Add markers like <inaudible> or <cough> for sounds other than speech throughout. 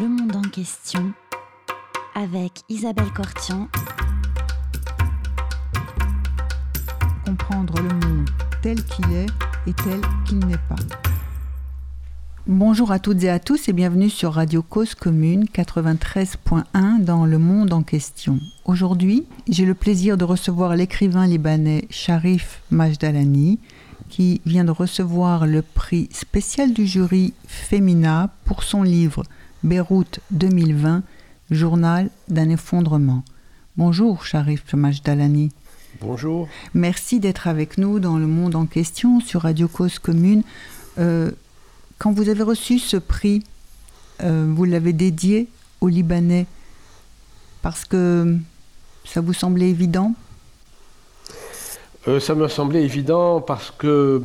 Le monde en question avec Isabelle Cortian. Comprendre le monde tel qu'il est et tel qu'il n'est pas. Bonjour à toutes et à tous et bienvenue sur Radio Cause Commune 93.1 dans Le Monde en question. Aujourd'hui, j'ai le plaisir de recevoir l'écrivain libanais Sharif Majdalani qui vient de recevoir le prix spécial du jury Femina pour son livre Beyrouth 2020, journal d'un effondrement. Bonjour Sharif Majdalani. Bonjour. Merci d'être avec nous dans Le Monde en question sur Radio Cause Commune. Euh, quand vous avez reçu ce prix, euh, vous l'avez dédié aux Libanais parce que ça vous semblait évident? Euh, Ça me semblait évident parce que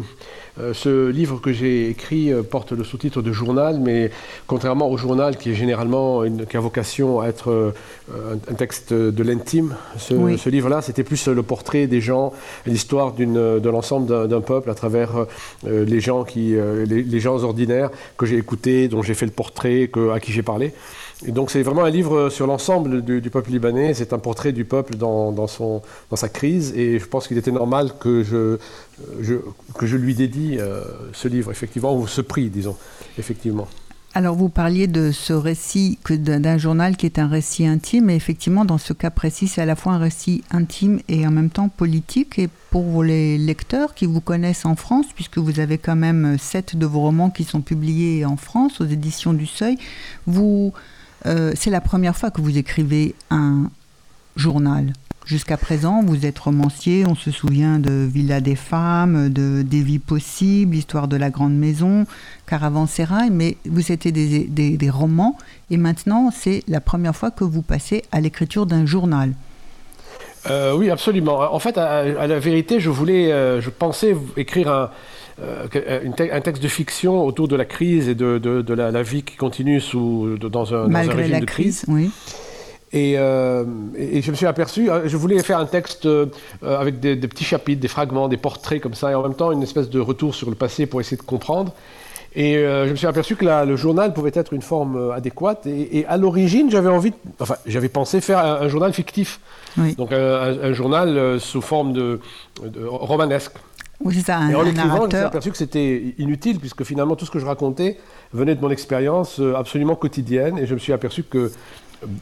euh, ce livre que j'ai écrit euh, porte le sous-titre de journal, mais contrairement au journal qui est généralement une, qui a vocation à être euh, un, texte de l'intime, ce, livre-là, c'était plus le portrait des gens, l'histoire de l'ensemble d'un peuple à travers les gens qui, les, gens ordinaires que j'ai écoutés, dont j'ai fait le portrait, que, à qui j'ai parlé. Donc c'est vraiment un livre sur l'ensemble du, peuple libanais. C'est un portrait du peuple dans, son, dans sa crise. Et je pense qu'il était normal que je, que je lui dédie euh, ce livre, effectivement, ou ce prix, disons, effectivement. Alors vous parliez de ce récit, d'un journal qui est un récit intime, et effectivement dans ce cas précis c'est à la fois un récit intime et en même temps politique. Et pour les lecteurs qui vous connaissent en France, puisque vous avez quand même sept de vos romans qui sont publiés en France aux éditions du Seuil, vous, euh, c'est la première fois que vous écrivez un journal. Jusqu'à présent, vous êtes romancier, on se souvient de Villa des femmes, de Des vies possibles, Histoire de la grande maison, Caravansérail, mais vous étiez des, romans et maintenant c'est la première fois que vous passez à l'écriture d'un journal. Euh, oui, absolument. En fait, à, la vérité, je voulais, euh, je pensais écrire un, un, texte de fiction autour de la crise et de, la, vie qui continue sous, dans, un, Malgré régime la de crise. Oui. Euh, et, je me suis aperçu, euh, je voulais faire un texte euh, avec des, petits chapitres, des fragments, des portraits comme ça, et en même temps une espèce de retour sur le passé pour essayer de comprendre. Et je me suis aperçu que le journal pouvait être une forme adéquate. Et, à l'origine, j'avais envie, enfin, j'avais pensé faire un, journal fictif. Donc un, journal sous forme de, romanesque. Oui, c'est ça, un, et en écrivant, je me suis aperçu que c'était inutile, puisque finalement tout ce que je racontais venait de mon expérience absolument quotidienne. Et je me suis aperçu que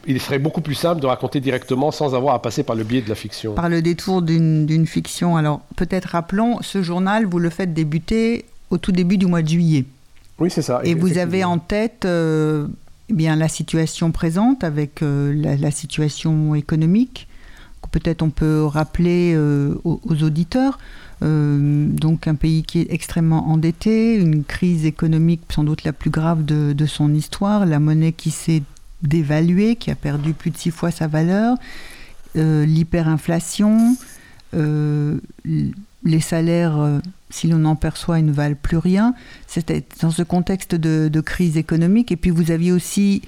il serait beaucoup plus simple de raconter directement sans avoir à passer par le biais de la fiction. Par le détour d'une fiction. Alors peut-être rappelons, ce journal, vous le faites débuter au tout début du mois de juillet. Oui, c'est ça. Et vous avez en tête euh, eh bien, la situation présente avec euh, la, situation économique. Peut-être on peut rappeler euh, aux, auditeurs. donc un pays qui est extrêmement endetté, une crise économique sans doute la plus grave de, son histoire, la monnaie qui s'est dévalué, qui a perdu plus de six fois sa valeur, euh, l'hyperinflation, euh, les salaires, euh, si l'on en perçoit, ne valent plus rien. C'était dans ce contexte de, crise économique. Et puis vous aviez aussi,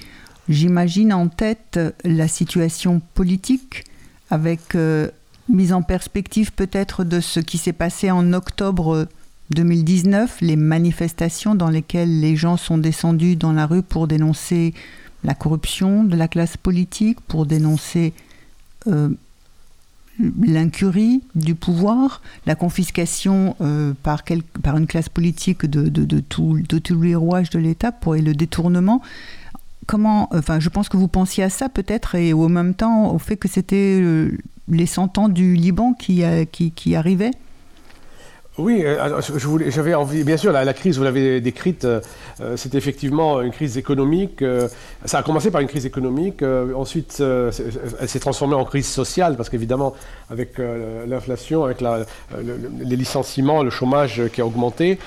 j'imagine, en tête la situation politique, avec mise en perspective peut-être de ce qui s'est passé en octobre 2019, les manifestations dans lesquelles les gens sont descendus dans la rue pour dénoncer la corruption de la classe politique, pour dénoncer euh, l'incurie du pouvoir, la confiscation euh, par, une classe politique de, tous les rouages de l'État pour le détournement. Comment, enfin, je pense que vous pensiez à ça peut-être et au même temps au fait que c'était euh, les cent ans du Liban qui, qui, qui arrivaient. Oui, euh, je voulais, j'avais envie, bien sûr, la, crise, vous l'avez décrite, euh, euh, c'est effectivement une crise économique. ça a commencé par une crise économique, ensuite elle s'est transformée en crise sociale, parce qu'évidemment, avec l'inflation, avec les licenciements, le chômage qui a augmenté,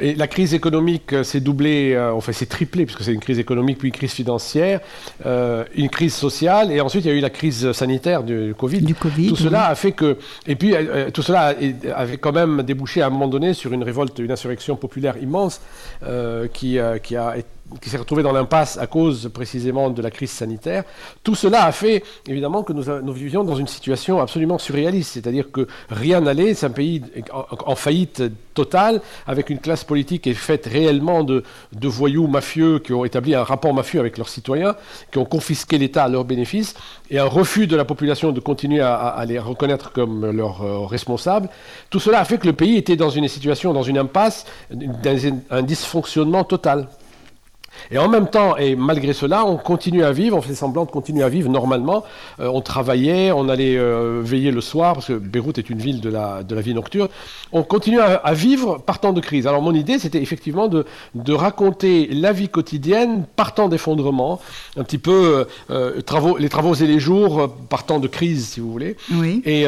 et la crise économique s'est doublée, enfin s'est triplée, puisque c'est une crise économique, puis une crise financière, une crise sociale, et ensuite il y a eu la crise sanitaire du Covid. Du COVID tout cela a fait que, et puis tout cela avait quand même débouché à un moment donné sur une révolte, une insurrection populaire immense euh, qui, euh, qui, a, qui s'est retrouvé dans l'impasse à cause précisément de la crise sanitaire. Tout cela a fait évidemment que nous, vivions dans une situation absolument surréaliste, c'est-à-dire que rien n'allait, c'est un pays en, faillite totale, avec une classe politique est faite réellement de, de, voyous mafieux qui ont établi un rapport mafieux avec leurs citoyens, qui ont confisqué l'État à leur bénéfice, et un refus de la population de continuer à, les reconnaître comme leurs euh, responsables. Tout cela a fait que le pays était dans une situation, dans une impasse, dans un dysfonctionnement total. Et en même temps, et malgré cela, on continue à vivre, on fait semblant de continuer à vivre normalement. Euh, on travaillait, on allait euh, veiller le soir, parce que Beyrouth est une ville de la, de la vie nocturne. On continue à, vivre partant de crise. Alors mon idée, c'était effectivement de, de, raconter la vie quotidienne partant d'effondrement, un petit peu euh, travaux, les travaux et les jours partant de crise, si vous voulez. Oui. Et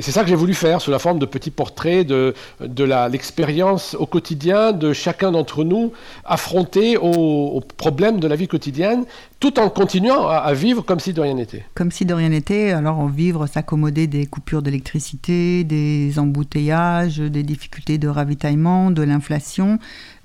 c'est ça que j'ai voulu faire, sous la forme de petits portraits de, de l'expérience au quotidien de chacun d'entre nous, affronté au aux, problèmes de la vie quotidienne, tout en continuant à, vivre comme si de rien n'était. Comme si de rien n'était, alors vivre, s'accommoder des coupures d'électricité, des embouteillages, des difficultés de ravitaillement, de l'inflation.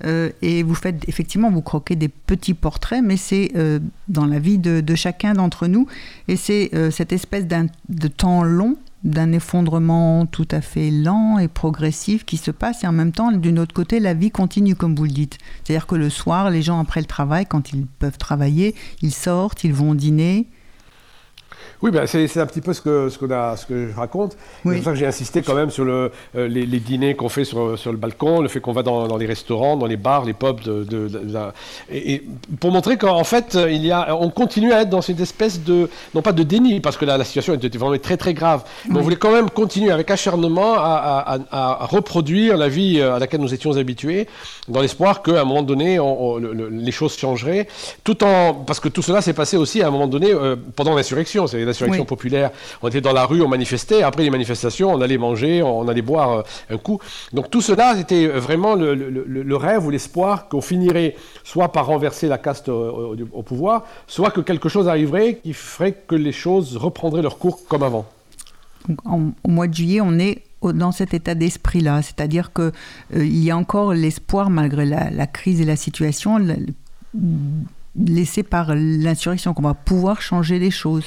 Euh, et vous faites, effectivement, vous croquez des petits portraits, mais c'est euh, dans la vie de, chacun d'entre nous. Et c'est euh, cette espèce de temps long d'un effondrement tout à fait lent et progressif qui se passe et en même temps, d'une autre côté, la vie continue comme vous le dites. C'est-à-dire que le soir, les gens après le travail, quand ils peuvent travailler, ils sortent, ils vont dîner, oui, ben c'est un petit peu ce que, ce, ce que je raconte. C'est pour ça que j'ai insisté quand même sur le, euh, les, dîners qu'on fait sur, sur, le balcon, le fait qu'on va dans, dans, les restaurants, dans les bars, les pubs. De, de, et, pour montrer qu'en fait, il y a, on continue à être dans cette espèce de, non pas de déni, parce que la, la situation était vraiment très très grave, mais on voulait quand même continuer avec acharnement à, à, à, reproduire la vie euh, à laquelle nous étions habitués, dans l'espoir qu'à un moment donné, on, les choses changeraient, tout en, parce que tout cela s'est passé aussi à un moment donné euh, pendant l'insurrection. C'est l'insurrection populaire. On était dans la rue, on manifestait. Après les manifestations, on allait manger, on allait boire euh, un coup. Donc tout cela, c'était vraiment le, rêve ou l'espoir qu'on finirait soit par renverser la caste au, pouvoir, soit que quelque chose arriverait qui ferait que les choses reprendraient leur cours comme avant. au mois de juillet, on est dans cet état d'esprit-là, c'est-à-dire qu'il euh, il y a encore l'espoir, malgré la, crise et la situation, laissé par l'insurrection, qu'on va pouvoir changer les choses.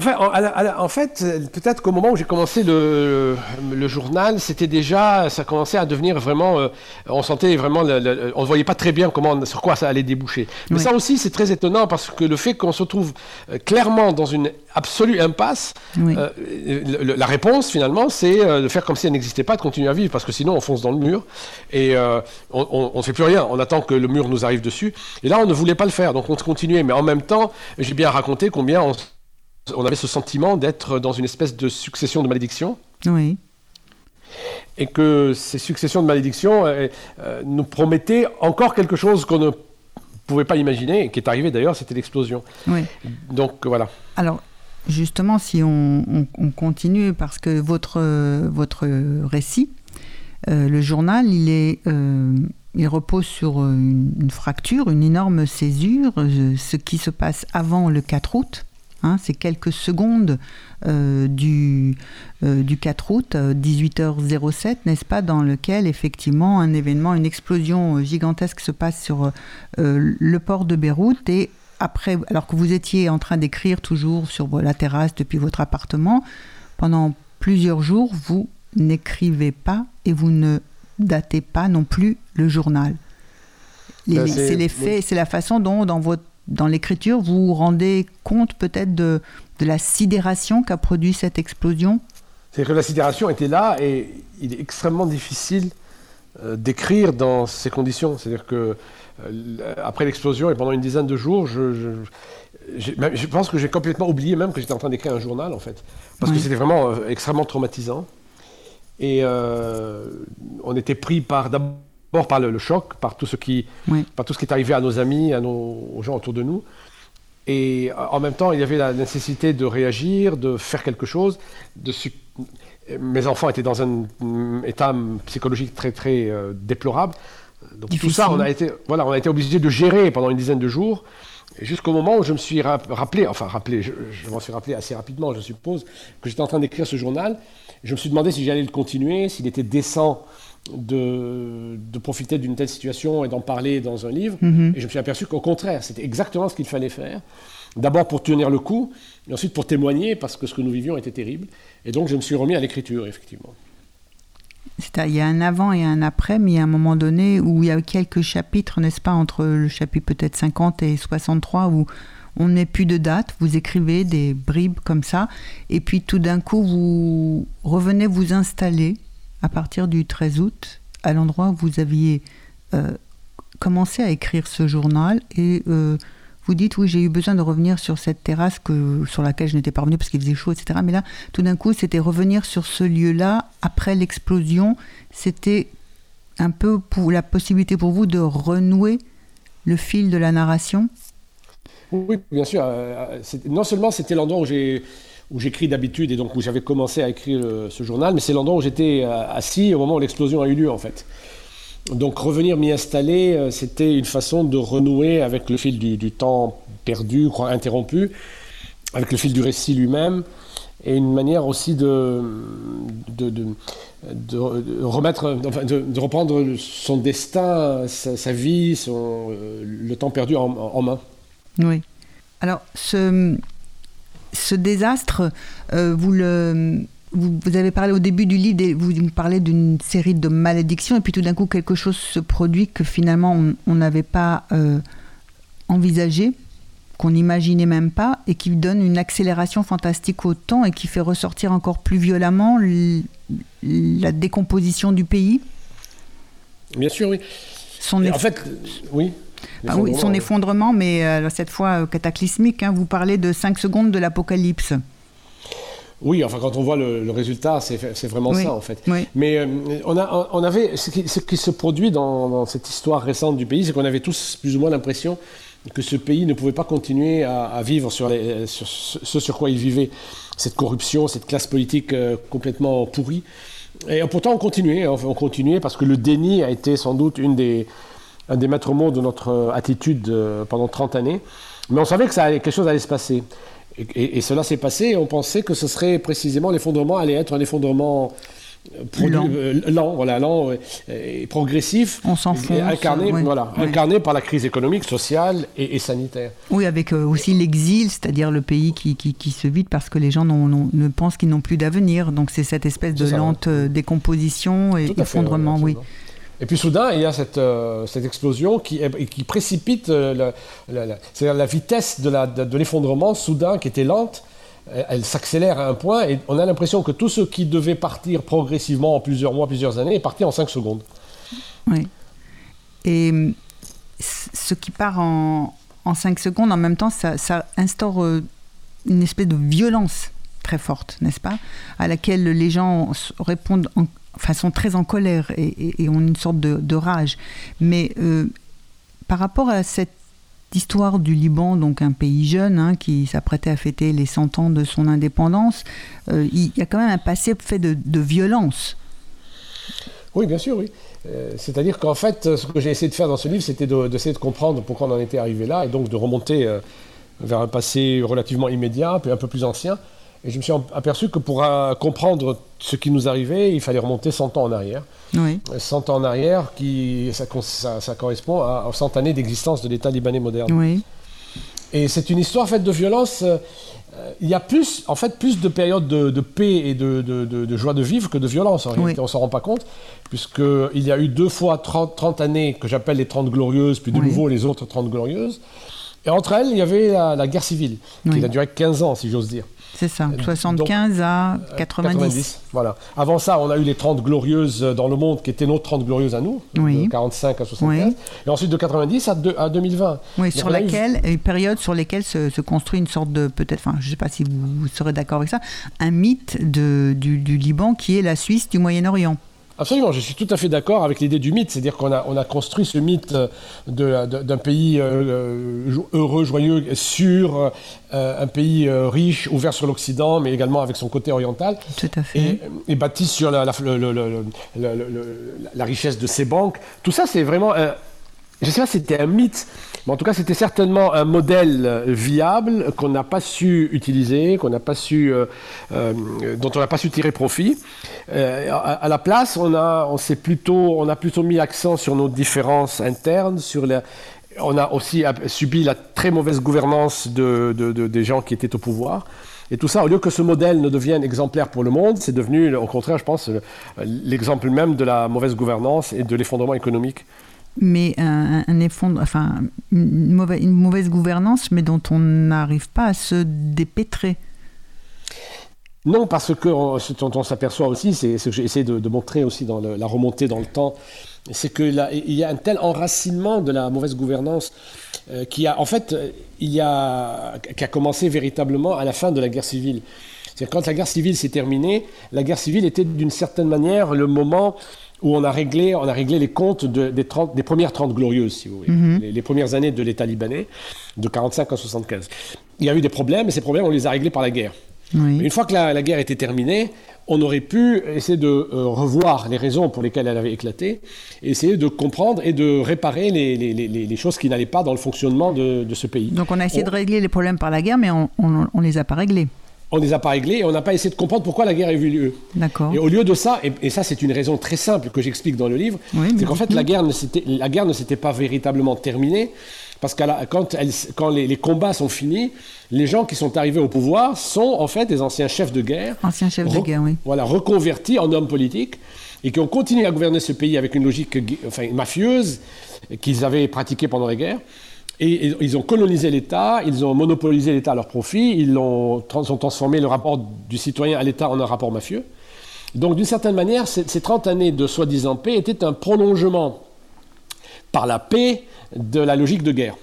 Enfin, en, fait, peut-être qu'au moment où j'ai commencé le, le journal, c'était déjà, ça commençait à devenir vraiment, euh, on sentait vraiment, on ne voyait pas très bien comment, sur quoi ça allait déboucher. Mais ça aussi, c'est très étonnant parce que le fait qu'on se trouve euh, clairement dans une absolue impasse, euh, la réponse finalement, c'est de faire comme si elle n'existait pas, de continuer à vivre, parce que sinon on fonce dans le mur et on ne fait plus rien. On attend que le mur nous arrive dessus. Et là, on ne voulait pas le faire, donc on continuait. Mais en même temps, j'ai bien raconté combien on on avait ce sentiment d'être dans une espèce de succession de malédictions. Oui. Et que ces successions de malédictions euh, euh, nous promettaient encore quelque chose qu'on ne pouvait pas imaginer, et qui est arrivé d'ailleurs, c'était l'explosion. Oui. Donc voilà. Alors, justement, si on, continue, parce que votre, votre récit, euh, le journal, il, est, il repose sur une, une, fracture, une énorme césure, ce qui se passe avant le 4 août. Hein, c'est quelques secondes euh, du, euh, du 4 août, 18h07, euh, n'est-ce pas, dans lequel effectivement un événement, une explosion gigantesque se passe sur le port de Beyrouth et après, alors que vous étiez en train d'écrire toujours sur la terrasse depuis votre appartement, pendant plusieurs jours, vous n'écrivez pas et vous ne datez pas non plus le journal. Ben, c'est l'effet, c'est la façon dont dans votre dans l'écriture, vous vous rendez compte peut-être de, de, la sidération qu'a produit cette explosion? C'est que la sidération était là et il est extrêmement difficile euh, d'écrire dans ces conditions. C'est-à-dire que euh, après l'explosion et pendant une dizaine de jours, je, je, pense que j'ai complètement oublié même que j'étais en train d'écrire un journal en fait, parce que c'était vraiment euh, extrêmement traumatisant. Et on était pris par d'abord D'abord par le, choc, par tout, ce qui, par tout ce qui est arrivé à nos amis, à nos, aux gens autour de nous. Et euh, en même temps, il y avait la nécessité de réagir, de faire quelque chose. De Mes enfants étaient dans un état psychologique très très euh, déplorable. Donc tout ça, on a été, voilà, on a été obligé de gérer pendant une dizaine de jours, jusqu'au moment où je me suis rappelé, enfin rappelé, je, je m'en suis rappelé assez rapidement, je suppose, que j'étais en train d'écrire ce journal. Je me suis demandé si j'allais le continuer, s'il était décent de, profiter d'une telle situation et d'en parler dans un livre. Mhm. Et je me suis aperçu qu'au contraire, c'était exactement ce qu'il fallait faire. D'abord pour tenir le coup, et ensuite pour témoigner, parce que ce que nous vivions était terrible. Et donc je me suis remis à l'écriture, effectivement. Il y a un avant et un après, mais il y a un moment donné où il y a quelques chapitres, n'est-ce pas, entre le chapitre peut-être 50 et 63, où on n'est plus de date, vous écrivez des bribes comme ça, et puis tout d'un coup, vous revenez vous installer à partir du 13 août à l'endroit où vous aviez euh, commencé à écrire ce journal, et euh, vous dites, oui, j'ai eu besoin de revenir sur cette terrasse que, sur laquelle je n'étais pas revenu parce qu'il faisait chaud, etc. Mais là, tout d'un coup, c'était revenir sur ce lieu-là après l'explosion. C'était un peu pour la possibilité pour vous de renouer le fil de la narration? Oui, bien sûr. Euh, non seulement c'était l'endroit où j'ai où j'écris d'habitude et donc où j'avais commencé à écrire ce journal, mais c'est l'endroit où j'étais euh, assis au moment où l'explosion a eu lieu en fait. Donc revenir m'y installer, euh, c'était une façon de renouer avec le fil du, temps perdu, interrompu, avec le fil du récit lui-même, et une manière aussi de, remettre, de, reprendre son destin, sa, vie, son, le temps perdu en main. Oui. Alors, ce, ce désastre, euh, vous le. Vous, avez parlé au début du livre, vous parlez d'une série de malédictions, et puis tout d'un coup, quelque chose se produit que finalement on n'avait pas euh, envisagé, qu'on n'imaginait même pas, et qui donne une accélération fantastique au temps et qui fait ressortir encore plus violemment la décomposition du pays. Bien sûr, oui. en fait, oui. Ah oui, son effondrement, mais euh, cette fois euh, cataclysmique. Hein. vous parlez de 5 secondes de l'apocalypse. Oui, enfin, quand on voit le, résultat, c'est vraiment ça, en fait. Mais euh, on, a, on avait, ce qui, se produit dans, cette histoire récente du pays, c'est qu'on avait tous plus ou moins l'impression que ce pays ne pouvait pas continuer à, vivre sur, les, sur, ce sur quoi il vivait, cette corruption, cette classe politique complètement pourrie. Et pourtant, on continuait, on continuait parce que le déni a été sans doute une des, un des maîtres mots de notre euh, attitude euh, pendant 30 années. Mais on savait que ça allait, quelque chose allait se passer. Et, cela s'est passé et on pensait que ce serait précisément l'effondrement allait être un effondrement euh, lent. voilà, lent et, progressif, on incarné, voilà, incarné par la crise économique, sociale et, sanitaire. Oui, avec aussi l'exil, c'est-à-dire le pays qui, qui, se vide parce que les gens ne pensent qu'ils n'ont plus d'avenir. Donc c'est cette espèce de lente décomposition et effondrement, oui. Et puis soudain, il y a cette, euh, explosion qui, précipite euh, la, la, vitesse de l'effondrement, soudain, qui était lente, elle, s'accélère à un point et on a l'impression que tout ce qui devait partir progressivement en plusieurs mois, plusieurs années, est parti en cinq secondes. Oui. Et ce qui part en, en 5 secondes, en même temps, ça, ça instaure euh, une espèce de violence très forte, n'est-ce pas À laquelle les gens répondent en, enfin, sont très en colère et, ont une sorte de, rage. Mais euh, par rapport à cette histoire du Liban, donc un pays jeune hein, qui s'apprêtait à fêter les 100 ans de son indépendance, euh, il y a quand même un passé fait de, violence. Oui, bien sûr, oui. Euh, c'est-à-dire qu'en fait, ce que j'ai essayé de faire dans ce livre, c'était d'essayer de, comprendre pourquoi on en était arrivé là, et donc de remonter vers un passé relativement immédiat, puis un peu plus ancien, et je me suis aperçu que pour euh, comprendre ce qui nous arrivait, il fallait remonter 100 ans en arrière. Oui. 100 ans en arrière, qui, ça, ça, correspond à, 100 années d'existence de l'État libanais moderne. Oui. Et c'est une histoire faite de violence. Euh, il y a plus, en fait, plus de périodes de, paix et de, de, joie de vivre que de violence. En réalité, on s'en rend pas compte, puisqu'il y a eu deux fois 30, 30 années que j'appelle les 30 glorieuses, puis de nouveau les autres 30 glorieuses. Et entre elles, il y avait la, guerre civile, qui a duré 15 ans, si j'ose dire. C'est ça, 75 à 90. 90. Voilà. Avant ça, on a eu les 30 glorieuses dans le monde qui étaient nos 30 glorieuses à nous, de 45 à 75. Et ensuite de 90 à, à 2020. Oui, sur laquelle, une période sur laquelle se, construit une sorte de, peut-être, enfin, je ne sais pas si vous, serez d'accord avec ça, un mythe de, du, du Liban qui est la Suisse du Moyen-Orient. Absolument, je suis tout à fait d'accord avec l'idée du mythe, c'est-à-dire qu'on a, on a construit ce mythe d'un pays euh, heureux, joyeux, sûr, euh, un pays euh, riche, ouvert sur l'Occident, mais également avec son côté oriental. Tout à fait. Et, bâti sur la, la, richesse de ses banques. Tout ça, c'est vraiment... je ne sais pas si c'était un mythe, En tout cas, c'était certainement un modèle viable qu'on n'a pas su utiliser, qu'on n'a pas su, dont on n'a pas su tirer profit. À, la place, on a, on plutôt, on a plutôt mis l'accent sur nos différences internes, sur la, on a aussi subi la très mauvaise gouvernance de, des gens qui étaient au pouvoir. Et tout ça, au lieu que ce modèle ne devienne exemplaire pour le monde, c'est devenu, au contraire, je pense, l'exemple même de la mauvaise gouvernance et de l'effondrement économique. Mais un, enfin, une mauvaise, gouvernance, mais dont on n'arrive pas à se dépêtrer. Non, parce que ce dont on s'aperçoit aussi, c'est ce que j'ai essayé de, montrer aussi dans la remontée dans le temps, c'est qu'il y a un tel enracinement de la mauvaise gouvernance euh, qui a, en fait, il y a, qui a commencé véritablement à la fin de la guerre civile. C'est quand la guerre civile s'est terminée, la guerre civile était d'une certaine manière le moment où on a réglé, on a réglé les comptes des, des, premières 30 glorieuses, si vous voulez, mhm. les, premières années de l'État libanais, de 45 à 75. Il y a eu des problèmes, et ces problèmes, on les a réglés par la guerre. Une fois que la, guerre était terminée, on aurait pu essayer de euh, revoir les raisons pour lesquelles elle avait éclaté, essayer de comprendre et de réparer les, choses qui n'allaient pas dans le fonctionnement de, ce pays. Donc on a essayé de régler les problèmes par la guerre, mais on ne les a pas réglés. On ne les a pas réglés et on n'a pas essayé de comprendre pourquoi la guerre a eu lieu. D'accord. Et au lieu de ça, et, ça c'est une raison très simple que j'explique dans le livre, c'est qu'en fait la guerre, ne la guerre ne s'était pas véritablement terminée, parce que quand, quand les, combats sont finis, les gens qui sont arrivés au pouvoir sont en fait des anciens chefs de guerre. Anciens chefs de guerre, oui. Voilà, reconvertis en hommes politiques et qui ont continué à gouverner ce pays avec une logique enfin, mafieuse qu'ils avaient pratiquée pendant la guerre. Et ils ont colonisé l'État, ils ont monopolisé l'État à leur profit, ils ont, transformé le rapport du citoyen à l'État en un rapport mafieux. Donc d'une certaine manière, ces, ces 30 années de soi-disant paix étaient un prolongement par la paix de la logique de guerre.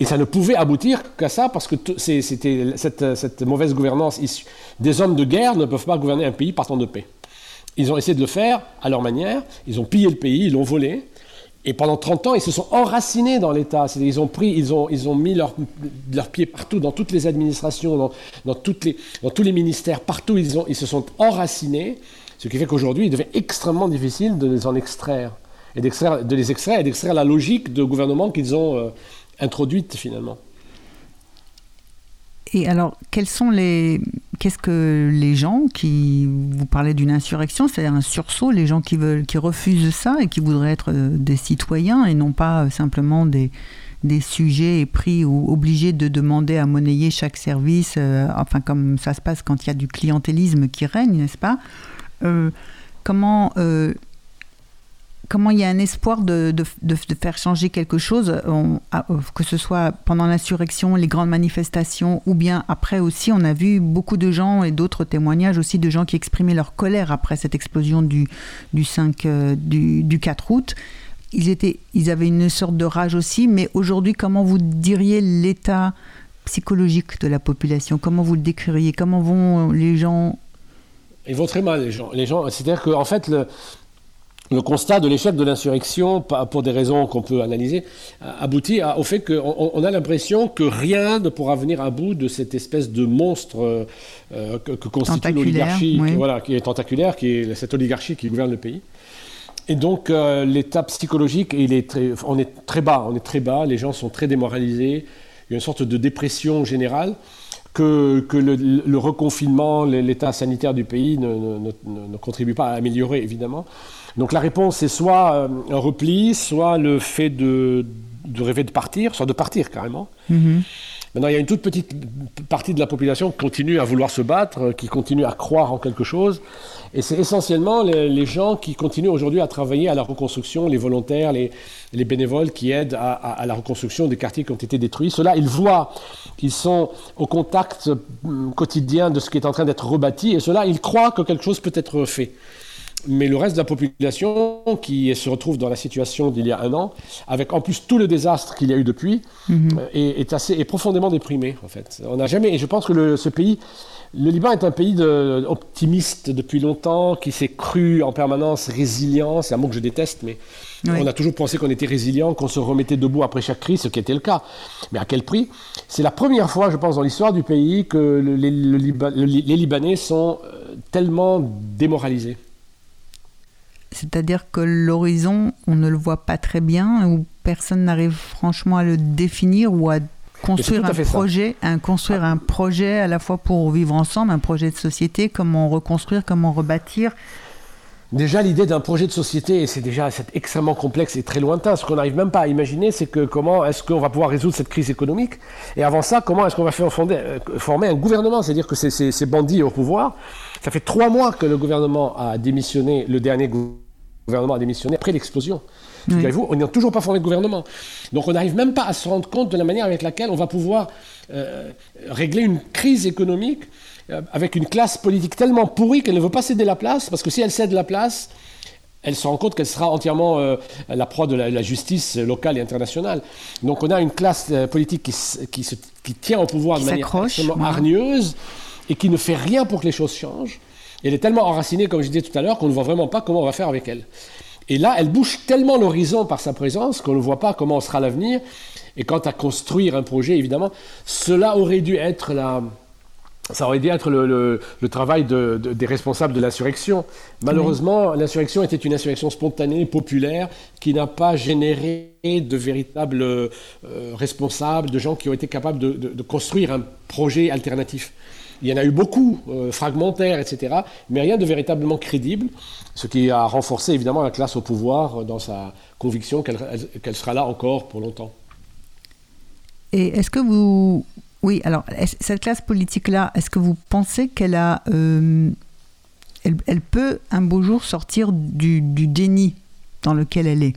Et ça ne pouvait aboutir qu'à ça parce que c'était cette, mauvaise gouvernance issue. Des hommes de guerre ne peuvent pas gouverner un pays partant de paix. Ils ont essayé de le faire à leur manière, ils ont pillé le pays, ils l'ont volé, et pendant 30 ans, ils se sont enracinés dans l'État. Ils ont pris, ils ont, ils ont mis leurs leur pieds partout, dans toutes les administrations, dans, tous les ministères, partout, ils, ils se sont enracinés, ce qui fait qu'aujourd'hui, il devient extrêmement difficile de les en extraire et de les extraire et d'extraire la logique de gouvernement qu'ils ont euh, introduite finalement. Et alors, quels sont les, qu'est-ce que les gens qui, vous parlez d'une insurrection, c'est-à-dire un sursaut, les gens qui veulent, qui refusent ça et qui voudraient être euh, des citoyens et non pas euh, simplement des, des sujets pris ou obligés de demander à monnayer chaque service, enfin comme ça se passe quand il y a du clientélisme qui règne, n'est-ce pas? Comment comment il y a un espoir de, faire changer quelque chose, euh, que ce soit pendant l'insurrection, les grandes manifestations, ou bien après aussi, on a vu beaucoup de gens et d'autres témoignages aussi de gens qui exprimaient leur colère après cette explosion du, 5, euh, du, 4 août. Ils, étaient, ils avaient une sorte de rage aussi, mais aujourd'hui, comment vous diriez l'état psychologique de la population? Comment vous le décririez? Comment vont les gens? Ils vont très mal, les gens. Les gens C'est-à-dire qu'en fait, le, le constat de l'échec de l'insurrection, pour des raisons qu'on peut analyser, aboutit au fait qu'on a l'impression que rien ne pourra venir à bout de cette espèce de monstre euh, que, constitue l'oligarchie, voilà, qui est tentaculaire, qui est cette oligarchie qui gouverne le pays. Et donc euh, l'état psychologique, il est très, on est très bas, on est très bas, les gens sont très démoralisés, il y a une sorte de dépression générale que, le, reconfinement, l'état sanitaire du pays ne, ne, contribue pas à améliorer, évidemment. Donc la réponse c'est soit euh, un repli, soit le fait de, rêver de partir, soit de partir carrément. Mhm. Maintenant, il y a une toute petite partie de la population qui continue à vouloir se battre, qui continue à croire en quelque chose. Et c'est essentiellement les, gens qui continuent aujourd'hui à travailler à la reconstruction, les volontaires, les, bénévoles qui aident à, la reconstruction des quartiers qui ont été détruits. Ceux-là, ils voient, ils sont au contact hum, quotidien de ce qui est en train d'être rebâti. Et ceux-là, ils croient que quelque chose peut être fait mais le reste de la population qui se retrouve dans la situation d'il y a un an, avec en plus tout le désastre qu'il y a eu depuis, mhm. euh, est, assez, est profondément déprimé en fait. On n'a jamais, et je pense que ce pays, le Liban est un pays de, optimiste depuis longtemps, qui s'est cru en permanence résilient, c'est un mot que je déteste, mais on a toujours pensé qu'on était résilient, qu'on se remettait debout après chaque crise, ce qui était le cas. Mais à quel prix? C'est la première fois, je pense, dans l'histoire du pays que les Libanais sont euh, tellement démoralisés. C'est-à-dire que l'horizon, on ne le voit pas très bien, ou personne n'arrive franchement à le définir ou à construire un projet, un, construire un projet à la fois pour vivre ensemble, un projet de société, comment reconstruire, comment rebâtir. Déjà, l'idée d'un projet de société, c'est déjà extrêmement complexe et très lointain. Ce qu'on n'arrive même pas à imaginer, c'est que comment est-ce qu'on va pouvoir résoudre cette crise économique Et avant ça, comment est-ce qu'on va faire fonder, euh, former un gouvernement? C'est-à-dire que ces, ces, bandits au pouvoir, ça fait trois mois que le gouvernement a démissionné, le dernier gouvernement a démissionné après l'explosion. Vous, on n'a toujours pas formé de gouvernement. Donc on n'arrive même pas à se rendre compte de la manière avec laquelle on va pouvoir euh, régler une crise économique avec une classe politique tellement pourrie qu'elle ne veut pas céder la place, parce que si elle cède la place, elle se rend compte qu'elle sera entièrement euh, la proie de la, justice locale et internationale. Donc on a une classe politique qui, qui, tient au pouvoir de manière extrêmement hargneuse et qui ne fait rien pour que les choses changent. elle est tellement enracinée, comme je disais tout à l'heure, qu'on ne voit vraiment pas comment on va faire avec elle. Et là, elle bouge tellement l'horizon par sa présence qu'on ne voit pas comment sera l'avenir. Et quant à construire un projet, évidemment, cela aurait dû être la, ça aurait dû être le, travail des responsables de l'insurrection. Malheureusement, l'insurrection était une insurrection spontanée, populaire, qui n'a pas généré de véritables euh, responsables, de gens qui ont été capables de construire un projet alternatif. Il y en a eu beaucoup, euh, fragmentaires, etc., mais rien de véritablement crédible, ce qui a renforcé évidemment la classe au pouvoir dans sa conviction qu'elle sera là encore pour longtemps. Et est-ce que vous... Oui, alors, cette classe politique-là, est-ce que vous pensez qu'elle a... Euh, elle, peut un beau jour sortir du, déni dans lequel elle est?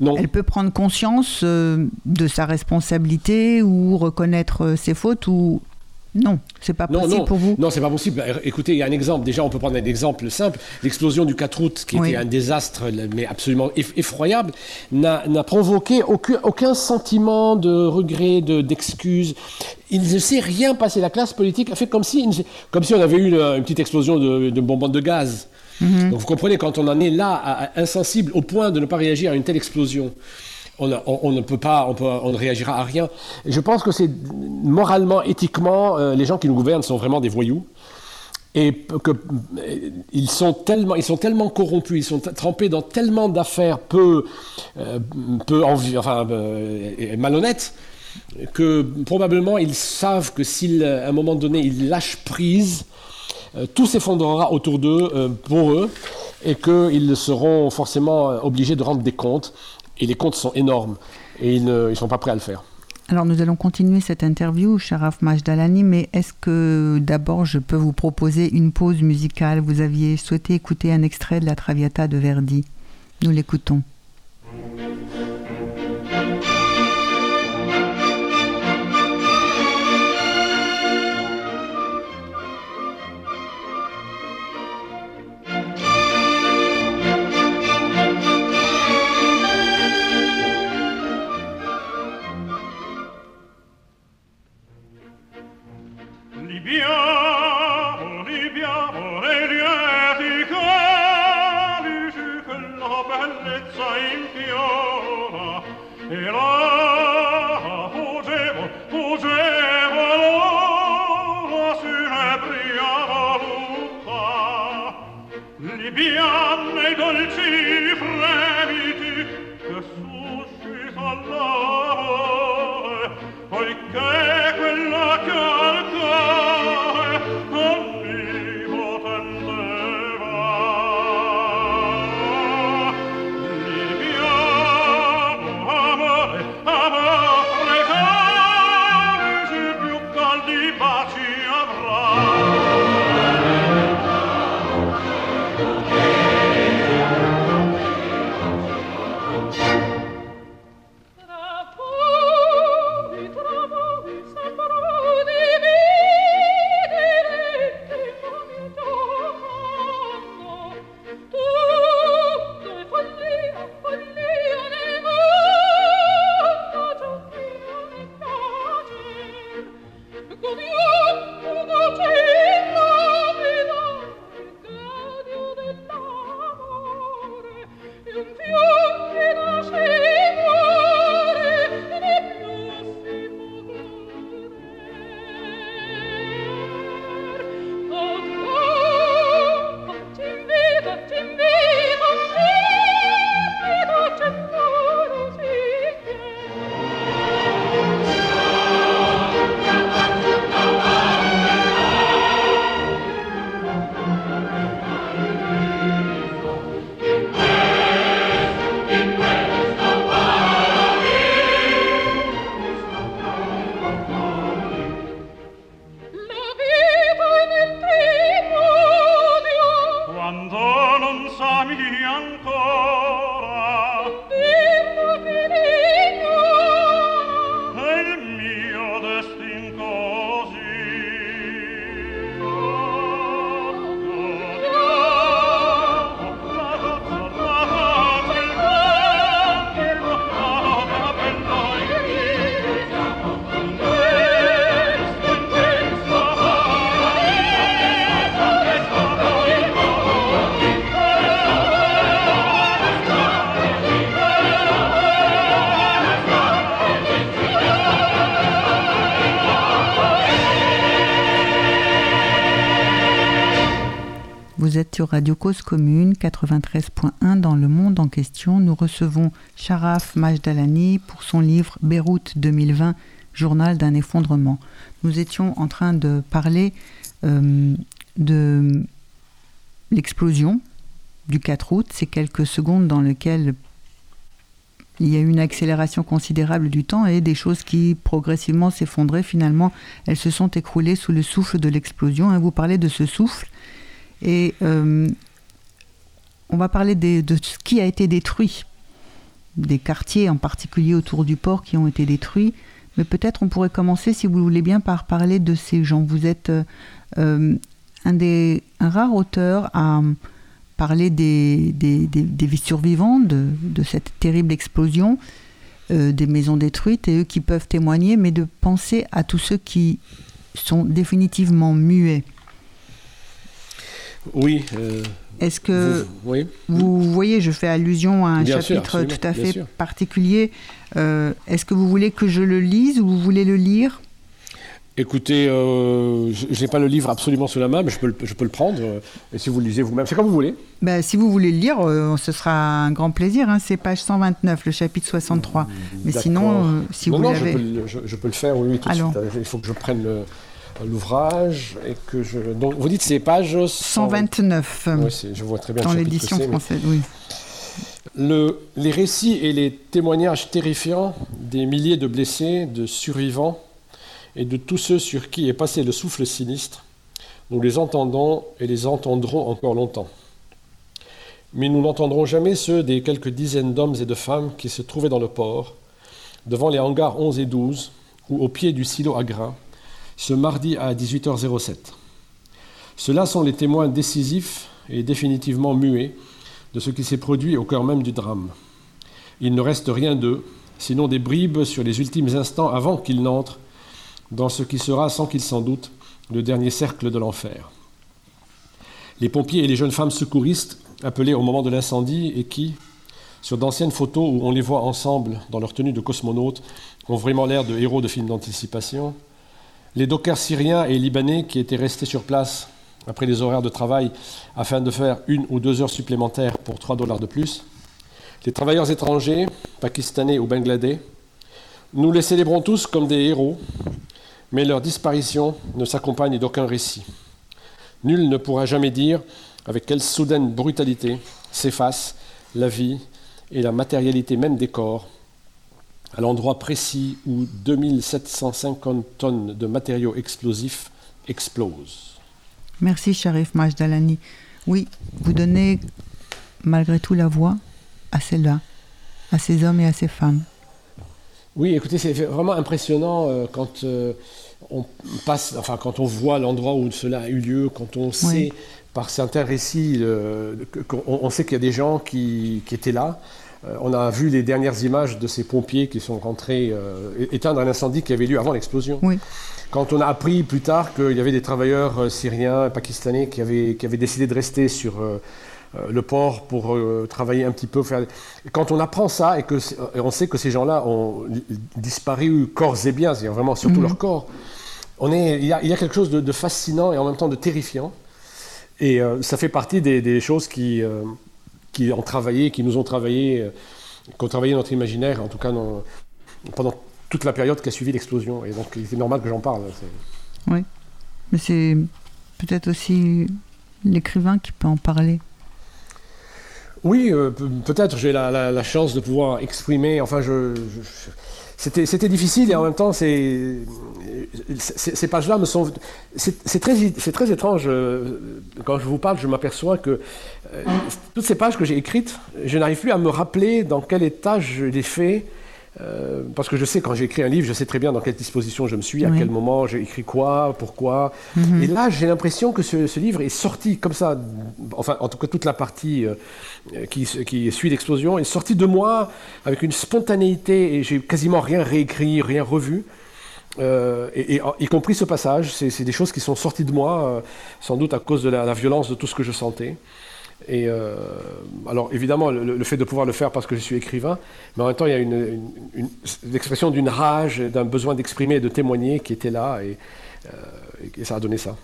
Non. Elle peut prendre conscience euh, de sa responsabilité ou reconnaître ses fautes ou non, c'est pas possible pour vous Non, c'est pas possible. Bah, écoutez, il y a un exemple. Déjà, on peut prendre un exemple simple. L'explosion du 4 août, qui était un désastre, mais absolument effroyable, n'a provoqué aucun, aucun, sentiment de regret, d'excuse. il ne s'est rien passé. La classe politique a fait comme si, comme si on avait eu une, petite explosion de, de bonbonnes de gaz. Mhm. Donc vous comprenez, quand on en est là, insensible, au point de ne pas réagir à une telle explosion, on, ne peut pas, on, ne réagira à rien. je pense que c'est moralement, éthiquement, euh, les gens qui nous gouvernent sont vraiment des voyous. Et que, euh, ils, sont tellement, ils sont tellement corrompus, ils sont trempés dans tellement d'affaires peu, euh, peu enfin, malhonnêtes, que probablement ils savent que si à un moment donné ils lâchent prise, tout s'effondrera autour d'eux pour eux et qu'ils seront forcément obligés de rendre des comptes. Et les comptes sont énormes et ils ne sont pas prêts à le faire. Alors nous allons continuer cette interview, Sharaf Majdalani, mais est-ce que d'abord je peux vous proposer une pause musicale? Vous aviez souhaité écouter un extrait de la Traviata de Verdi. Nous l'écoutons. Vous êtes sur Radio Cause Commune 93.1 dans le monde en question. Nous recevons Sharaf Majdalani pour son livre Beyrouth 2020, journal d'un effondrement. Nous étions en train de parler euh, de l'explosion du 4 août, ces quelques secondes dans lesquelles il y a eu une accélération considérable du temps et des choses qui progressivement s'effondraient, finalement, elles se sont écroulées sous le souffle de l'explosion. Hein, vous parlez de ce souffle et euh, on va parler de ce qui a été détruit, des quartiers en particulier autour du port qui ont été détruits. Mais peut-être on pourrait commencer, si vous voulez bien, par parler de ces gens. Vous êtes euh, un des un rare auteur à parler des, des, des, survivants de, de, cette terrible explosion, euh, des maisons détruites et eux qui peuvent témoigner, mais de penser à tous ceux qui sont définitivement muets. Oui. Euh, Est-ce que vous, voyez, je fais allusion à un chapitre tout à fait particulier. Euh, est-ce que vous voulez que je le lise ou vous voulez le lire? Écoutez, euh, je n'ai pas le livre absolument sous la main, mais je peux le, je peux le prendre. et si vous le lisez vous-même, c'est comme vous voulez. Ben, si vous voulez le lire, ce sera un grand plaisir. Hein. C'est page 129, le chapitre 63. Mais sinon, si vous l'avez... Je, je, peux le faire, oui, tout de suite. Il faut que je prenne le l'ouvrage et que je. Donc, vous dites c'est page 129. Oui, je vois très bien. Dans l'édition française, oui. Le, les récits et les témoignages terrifiants des milliers de blessés, de survivants et de tous ceux sur qui est passé le souffle sinistre, nous les entendons et les entendrons encore longtemps. Mais nous n'entendrons jamais ceux des quelques dizaines d'hommes et de femmes qui se trouvaient dans le port, devant les hangars 11 et 12, ou au pied du silo à grains, ce mardi à 18h07. Ceux-là sont les témoins décisifs et définitivement muets de ce qui s'est produit au cœur même du drame. Il ne reste rien d'eux, sinon des bribes sur les ultimes instants avant qu'ils n'entrent dans ce qui sera, sans qu'ils s'en doutent, le dernier cercle de l'enfer. Les pompiers et les jeunes femmes secouristes appelés au moment de l'incendie et qui, sur d'anciennes photos où on les voit ensemble dans leur tenue de cosmonautes, ont vraiment l'air de héros de films d'anticipation, les dockers syriens et libanais qui étaient restés sur place après les horaires de travail afin de faire une ou deux heures supplémentaires pour 3 dollars de plus, les travailleurs étrangers, pakistanais ou bangladais, nous les célébrons tous comme des héros, mais leur disparition ne s'accompagne d'aucun récit. Nul ne pourra jamais dire avec quelle soudaine brutalité s'efface la vie et la matérialité même des corps à l'endroit précis où 2750 tonnes de matériaux explosifs explosent. Merci Sharif Majdalani. Oui, vous donnez malgré tout la voix à celles-là, à ces hommes et à ces femmes. Oui, écoutez, c'est vraiment impressionnant euh, quand euh, on passe, enfin quand on voit l'endroit où cela a eu lieu, quand on sait par certains récits, on, sait qu'il y a des gens qui étaient là. Euh, on a vu les dernières images de ces pompiers qui sont rentrés euh, éteindre un incendie qui avait lieu avant l'explosion. Quand on a appris plus tard qu'il y avait des travailleurs euh, syriens, pakistanais qui avaient, qui avaient décidé de rester sur le port pour travailler un petit peu. Quand on apprend ça et que on sait que ces gens-là ont disparu corps et biens, c'est-à-dire vraiment surtout mhm. leur corps, on est, il, y a, quelque chose de, fascinant et en même temps de terrifiant. Et ça fait partie des choses qui qui ont travaillé, qui nous ont travaillé, euh, qui ont travaillé notre imaginaire, en tout cas pendant toute la période qui a suivi l'explosion. Et donc, il est normal que j'en parle. Oui, mais c'est peut-être aussi l'écrivain qui peut en parler. Oui, euh, peut-être. J'ai la, chance de pouvoir exprimer. Enfin, c'était difficile et en même temps, ces, pages-là me sont. C'est très, très étrange. Euh, quand je vous parle, je m'aperçois que euh, toutes ces pages que j'ai écrites, je n'arrive plus à me rappeler dans quel état je les fais. Euh, parce que je sais, quand j'écris un livre, je sais très bien dans quelle disposition je me suis, à quel moment j'ai écrit quoi, pourquoi. Mhm. Et là, j'ai l'impression que ce, livre est sorti comme ça, enfin, en tout cas, toute la partie euh, qui, qui, suit l'explosion est sortie de moi avec une spontanéité et j'ai quasiment rien réécrit, rien revu. Euh, et, y compris ce passage, c'est des choses qui sont sorties de moi, sans doute à cause de la, violence de tout ce que je sentais. Et euh, alors évidemment, le, fait de pouvoir le faire parce que je suis écrivain, mais en même temps, il y a une, l'expression d'une rage, d'un besoin d'exprimer et de témoigner qui était là, et, euh, ça a donné ça.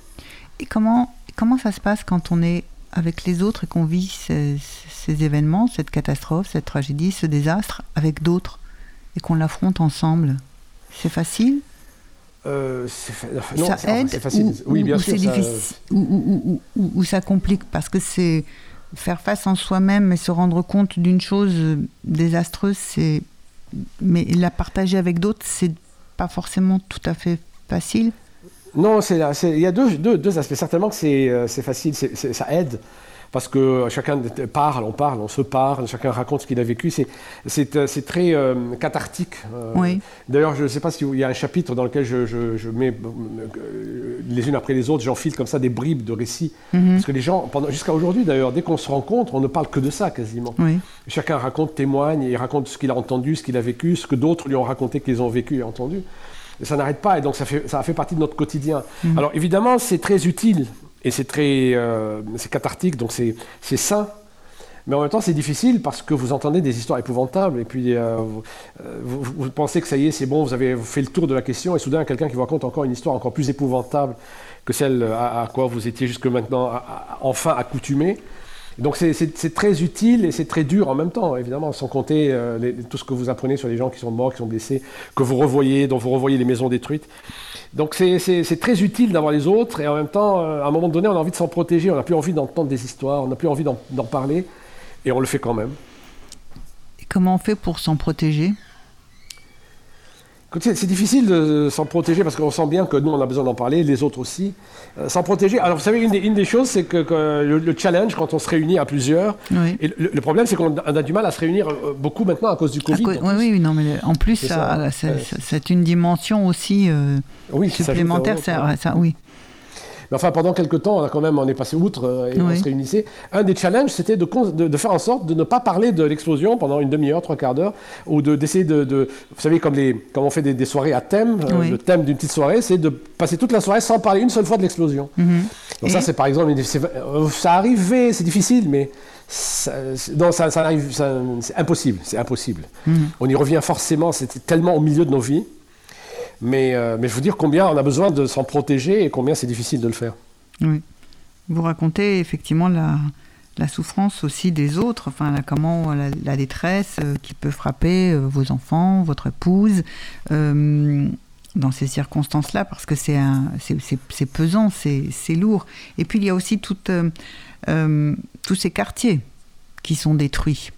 Et comment, comment ça se passe quand on est avec les autres et qu'on vit ces, ces événements, cette catastrophe, cette tragédie, ce désastre avec d'autres et qu'on l'affronte ensemble, c'est facile? Euh, c'est fa- non, ça enfin, aide facile. ou, oui, bien ou sûr. c'est ça- difficile ou- ou- ou ça complique parce que c'est faire face en soi-même et se rendre compte d'une chose euh, désastreuse, c'est mais la partager avec d'autres, c'est pas forcément tout à fait facile. Non, c'est il y a deux, deux, deux aspects. Certainement que c'est euh, facile, ça aide. Parce que chacun parle, on parle, on se parle, chacun raconte ce qu'il a vécu. C'est- euh, très euh, cathartique. euh, Oui. D'ailleurs, je ne sais pas s'il y a un chapitre dans lequel je, je- je mets euh, les unes après les autres, j'enfile comme ça des bribes de récits. Mhm. Parce que les gens, jusqu'à aujourd'hui d'ailleurs, dès qu'on se rencontre, on ne parle que de ça quasiment. Oui. Chacun raconte, témoigne, et il raconte ce qu'il a entendu, ce qu'il a vécu, ce que d'autres lui ont raconté qu'ils ont vécu et entendu. Et ça n'arrête pas, et donc ça, fait, ça a fait partie de notre quotidien. Alors évidemment, c'est très utile, et c'est très euh, c'est cathartique, donc c'est c'est sain. Mais en même temps, c'est difficile parce que vous entendez des histoires épouvantables, et puis euh, vous, pensez que ça y est, c'est bon, vous avez fait le tour de la question, et soudain, quelqu'un qui vous raconte encore une histoire encore plus épouvantable que celle à, quoi vous étiez jusque maintenant enfin accoutumé. Donc c'est- très utile et c'est très dur en même temps, évidemment, sans compter euh, tout ce que vous apprenez sur les gens qui sont morts, qui sont blessés, que vous revoyez, dont vous revoyez les maisons détruites. Donc c'est- très utile d'avoir les autres et en même temps, euh, à un moment donné, on a envie de s'en protéger, on n'a plus envie d'entendre des histoires, on n'a plus envie d'en parler et on le fait quand même. Et comment on fait pour s'en protéger? C'est difficile de s'en protéger parce qu'on sent bien que nous, on a besoin d'en parler, les autres aussi. Euh, s'en protéger, alors vous savez, une des, une des choses, c'est que, que le, le challenge, quand on se réunit à plusieurs, Oui. et le, le problème, c'est qu'on a du mal à se réunir euh, beaucoup maintenant à cause du Covid. co- oui, oui, non, mais en plus, C'est ça- c'est une dimension aussi euh, Oui, supplémentaire. Ça, ça- oui. Mais enfin, pendant quelques temps, on a quand même, on est passé outre euh, et on se réunissait. Un des challenges, c'était de, con- de, de faire en sorte de ne pas parler de l'explosion pendant une demi-heure, trois quarts d'heure, ou de- d'essayer de, de- vous savez, comme, les, comme on fait des, des soirées à thème, euh, Oui. le thème d'une petite soirée, c'est de passer toute la soirée sans parler une seule fois de l'explosion. Mhm. Donc Et- ça, c'est par exemple, euh, ça arrivait, c'est difficile, mais ça, non, ça, ça arrive, ça- c'est impossible, c'est impossible. Mhm. On y revient forcément, c'était tellement au milieu de nos vies. Mais, euh, mais je veux dire combien on a besoin de s'en protéger et combien c'est difficile de le faire. Oui. Vous racontez effectivement la, souffrance aussi des autres, enfin la, comment la, détresse euh, qui peut frapper euh, vos enfants, votre épouse, dans ces circonstances-là, parce que c'est pesant, c'est lourd. Et puis il y a aussi tous ces quartiers qui sont détruits.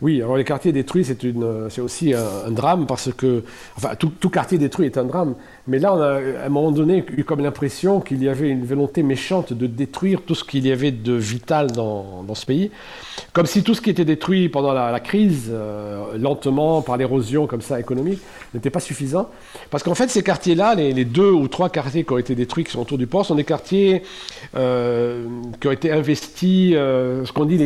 Oui, alors les quartiers détruits, c'est aussi un, drame parce que, enfin, tout, quartier détruit est un drame. Mais là, on a à un moment donné eu comme l'impression qu'il y avait une volonté méchante de détruire tout ce qu'il y avait de vital dans, ce pays, comme si tout ce qui était détruit pendant la, crise, euh, lentement par l'érosion comme ça économique, n'était pas suffisant. Parce qu'en fait, ces quartiers-là, les, deux ou trois quartiers qui ont été détruits, qui sont autour du port, sont des quartiers euh, qui ont été investis, euh, ce qu'on dit,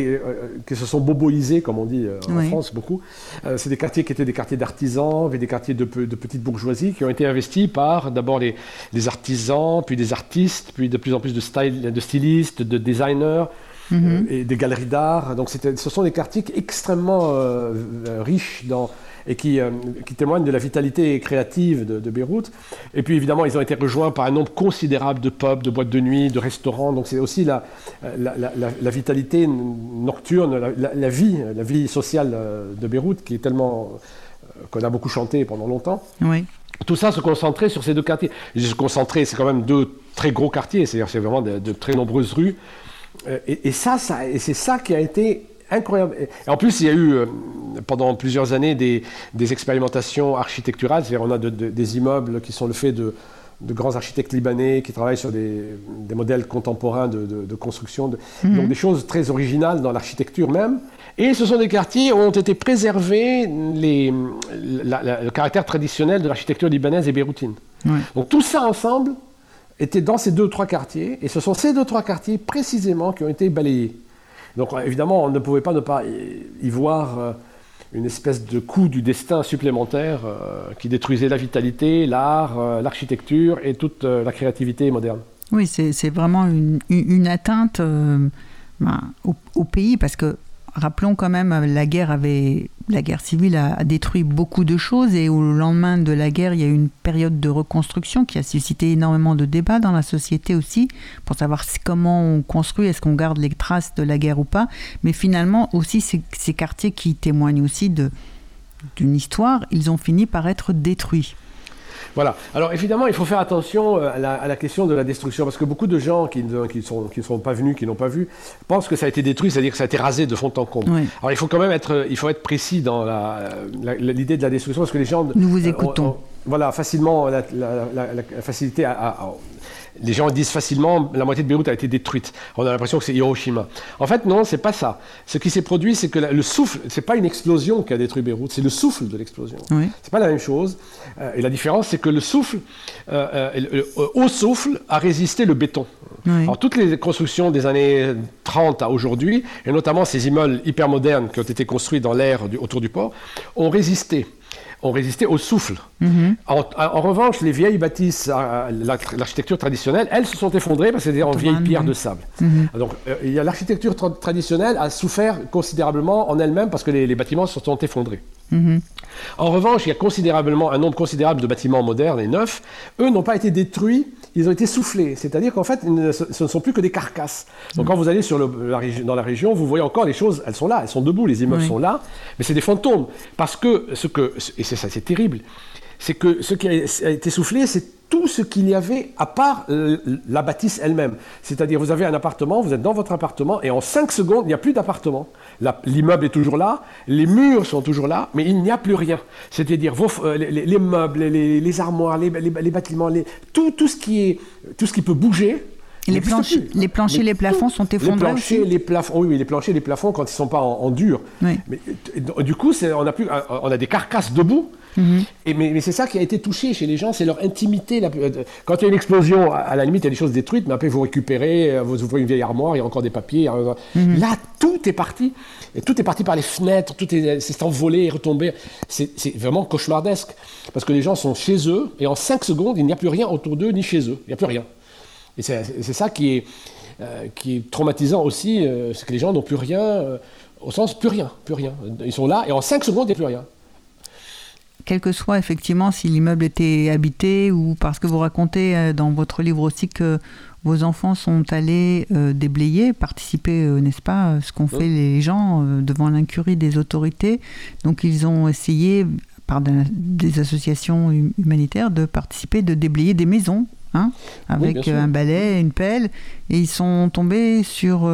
qui se sont boboisés, comme on dit euh, en. France beaucoup. Euh, c'est des quartiers qui étaient des quartiers d'artisans, des quartiers de, de petite bourgeoisie, qui ont été investis par d'abord les, les artisans, puis des artistes, puis de plus en plus de, style, de stylistes, de designers. euh, et des galeries d'art. Donc ce sont des quartiers extrêmement euh, riches dans, et qui, euh, qui témoignent de la vitalité créative de, de Beyrouth. Et puis évidemment, ils ont été rejoints par un nombre considérable de pubs, de boîtes de nuit, de restaurants. Donc c'est aussi la, la, la- la- la vitalité nocturne, la, vie, la vie sociale euh, de Beyrouth qui est tellement euh, qu'on a beaucoup chanté pendant longtemps. Oui. Tout ça se concentrait sur ces deux quartiers. Je se concentrer, c'est quand même deux très gros quartiers, c'est-à-dire c'est vraiment de, de très nombreuses rues. Euh, Et, et ça, ça et c'est ça qui a été incroyable. Et en plus, il y a eu euh, pendant plusieurs années des, des expérimentations architecturales, c'est-à-dire on a de- de- des immeubles qui sont le fait de, de grands architectes libanais qui travaillent sur des, des modèles contemporains de, de- de construction, de- donc des choses très originales dans l'architecture même. Et ce sont des quartiers où ont été préservés les, la- la- le caractère traditionnel de l'architecture libanaise et beyroutine. Ouais. Donc tout ça ensemble était dans ces deux ou trois quartiers, et ce sont ces deux ou trois quartiers précisément qui ont été balayés. Donc évidemment, on ne pouvait pas ne pas y voir euh, une espèce de coup du destin supplémentaire euh, qui détruisait la vitalité, l'art, euh, l'architecture et toute euh, la créativité moderne. Oui, c'est vraiment une, atteinte euh, ben, au, pays parce que rappelons quand même, euh, la guerre avait la guerre civile a, détruit beaucoup de choses et au lendemain de la guerre, il y a eu une période de reconstruction qui a suscité énormément de débats dans la société aussi pour savoir comment on construit, est-ce qu'on garde les traces de la guerre ou pas. Mais finalement aussi ces, ces quartiers qui témoignent aussi d'une histoire, ils ont fini par être détruits. Voilà. Alors évidemment, il faut faire attention euh, à la, question de la destruction, parce que beaucoup de gens qui ne qui sont, qui sont pas venus, qui n'ont pas vu, pensent que ça a été détruit, c'est-à-dire que ça a été rasé de fond en comble. Alors il faut quand même être, il faut être précis dans l'idée de la destruction, parce que les gens... Nous vous écoutons. voilà, facilement, la, facilité à, les gens disent facilement la moitié de Beyrouth a été détruite. On a l'impression que c'est Hiroshima. En fait, non, c'est pas ça. Ce qui s'est produit, c'est que le souffle, c'est pas une explosion qui a détruit Beyrouth, c'est le souffle de l'explosion. Oui. C'est pas la même chose. Euh, et la différence, c'est que le souffle, euh, euh, au souffle, a résisté le béton. Alors toutes les constructions des années 30 à aujourd'hui, et notamment ces immeubles hyper modernes qui ont été construits dans l'air autour du port, ont résisté ont résisté au souffle. Mhm. en, revanche, les vieilles bâtisses, euh, l'architecture traditionnelle, elles se sont effondrées parce que c'était en vieilles pierres de sable. Mhm. Donc, euh, l'architecture traditionnelle a souffert considérablement en elle-même parce que les, bâtiments se sont effondrés. Mhm. En revanche, il y a considérablement un nombre considérable de bâtiments modernes et neufs. Eux n'ont pas été détruits ils ont été soufflés. C'est-à-dire qu'en fait, ce ne sont plus que des carcasses. Donc quand vous allez sur la, dans la région, vous voyez encore les choses, elles sont là, elles sont debout, les immeubles sont là, mais c'est des fantômes. Parce que, ce que et c'est ça, c'est terrible, c'est que ce qui a été soufflé, c'est tout ce qu'il y avait à part la bâtisse elle-même. C'est-à-dire, vous avez un appartement, vous êtes dans votre appartement, et en 5 secondes, il n'y a plus d'appartement. L'immeuble est toujours là, les murs sont toujours là, mais il n'y a plus rien. C'est-à-dire, euh, les, meubles, les, armoires, les, bâtiments, tout, tout, ce qui est, tout ce qui peut bouger, les, les planchers, les plafonds sont effondrés. Les planchers, les plafonds, oui, les planchers, les plafonds quand ils ne sont pas en, dur. Mais, du coup, on a, plus, on a des carcasses debout Mhm. Et mais, c'est ça qui a été touché chez les gens, c'est leur intimité. Euh, quand il y a une explosion, à la limite, il y a des choses détruites, mais après vous récupérez, euh, vous ouvrez une vieille armoire, il y a encore des papiers. Mhm. Là, tout est parti. Et tout est parti par les fenêtres, tout s'est envolé et retombé. C'est vraiment cauchemardesque. Parce que les gens sont chez eux, et en 5 secondes, il n'y a plus rien autour d'eux ni chez eux. Il n'y a plus rien. Et c'est ça qui est, euh, qui est traumatisant aussi, c'est que les gens n'ont plus rien, au sens plus rien, plus rien. Ils sont là, et en 5 secondes, il n'y a plus rien quel que soit effectivement si l'immeuble était habité ou parce que vous racontez euh, dans votre livre aussi que vos enfants sont allés euh, déblayer, participer, euh, n'est-ce pas, ce qu'ont fait les gens devant l'incurie des autorités. Donc ils ont essayé, par des associations humanitaires, de participer, de déblayer des maisons, hein, avec un balai, une pelle, et ils sont tombés sur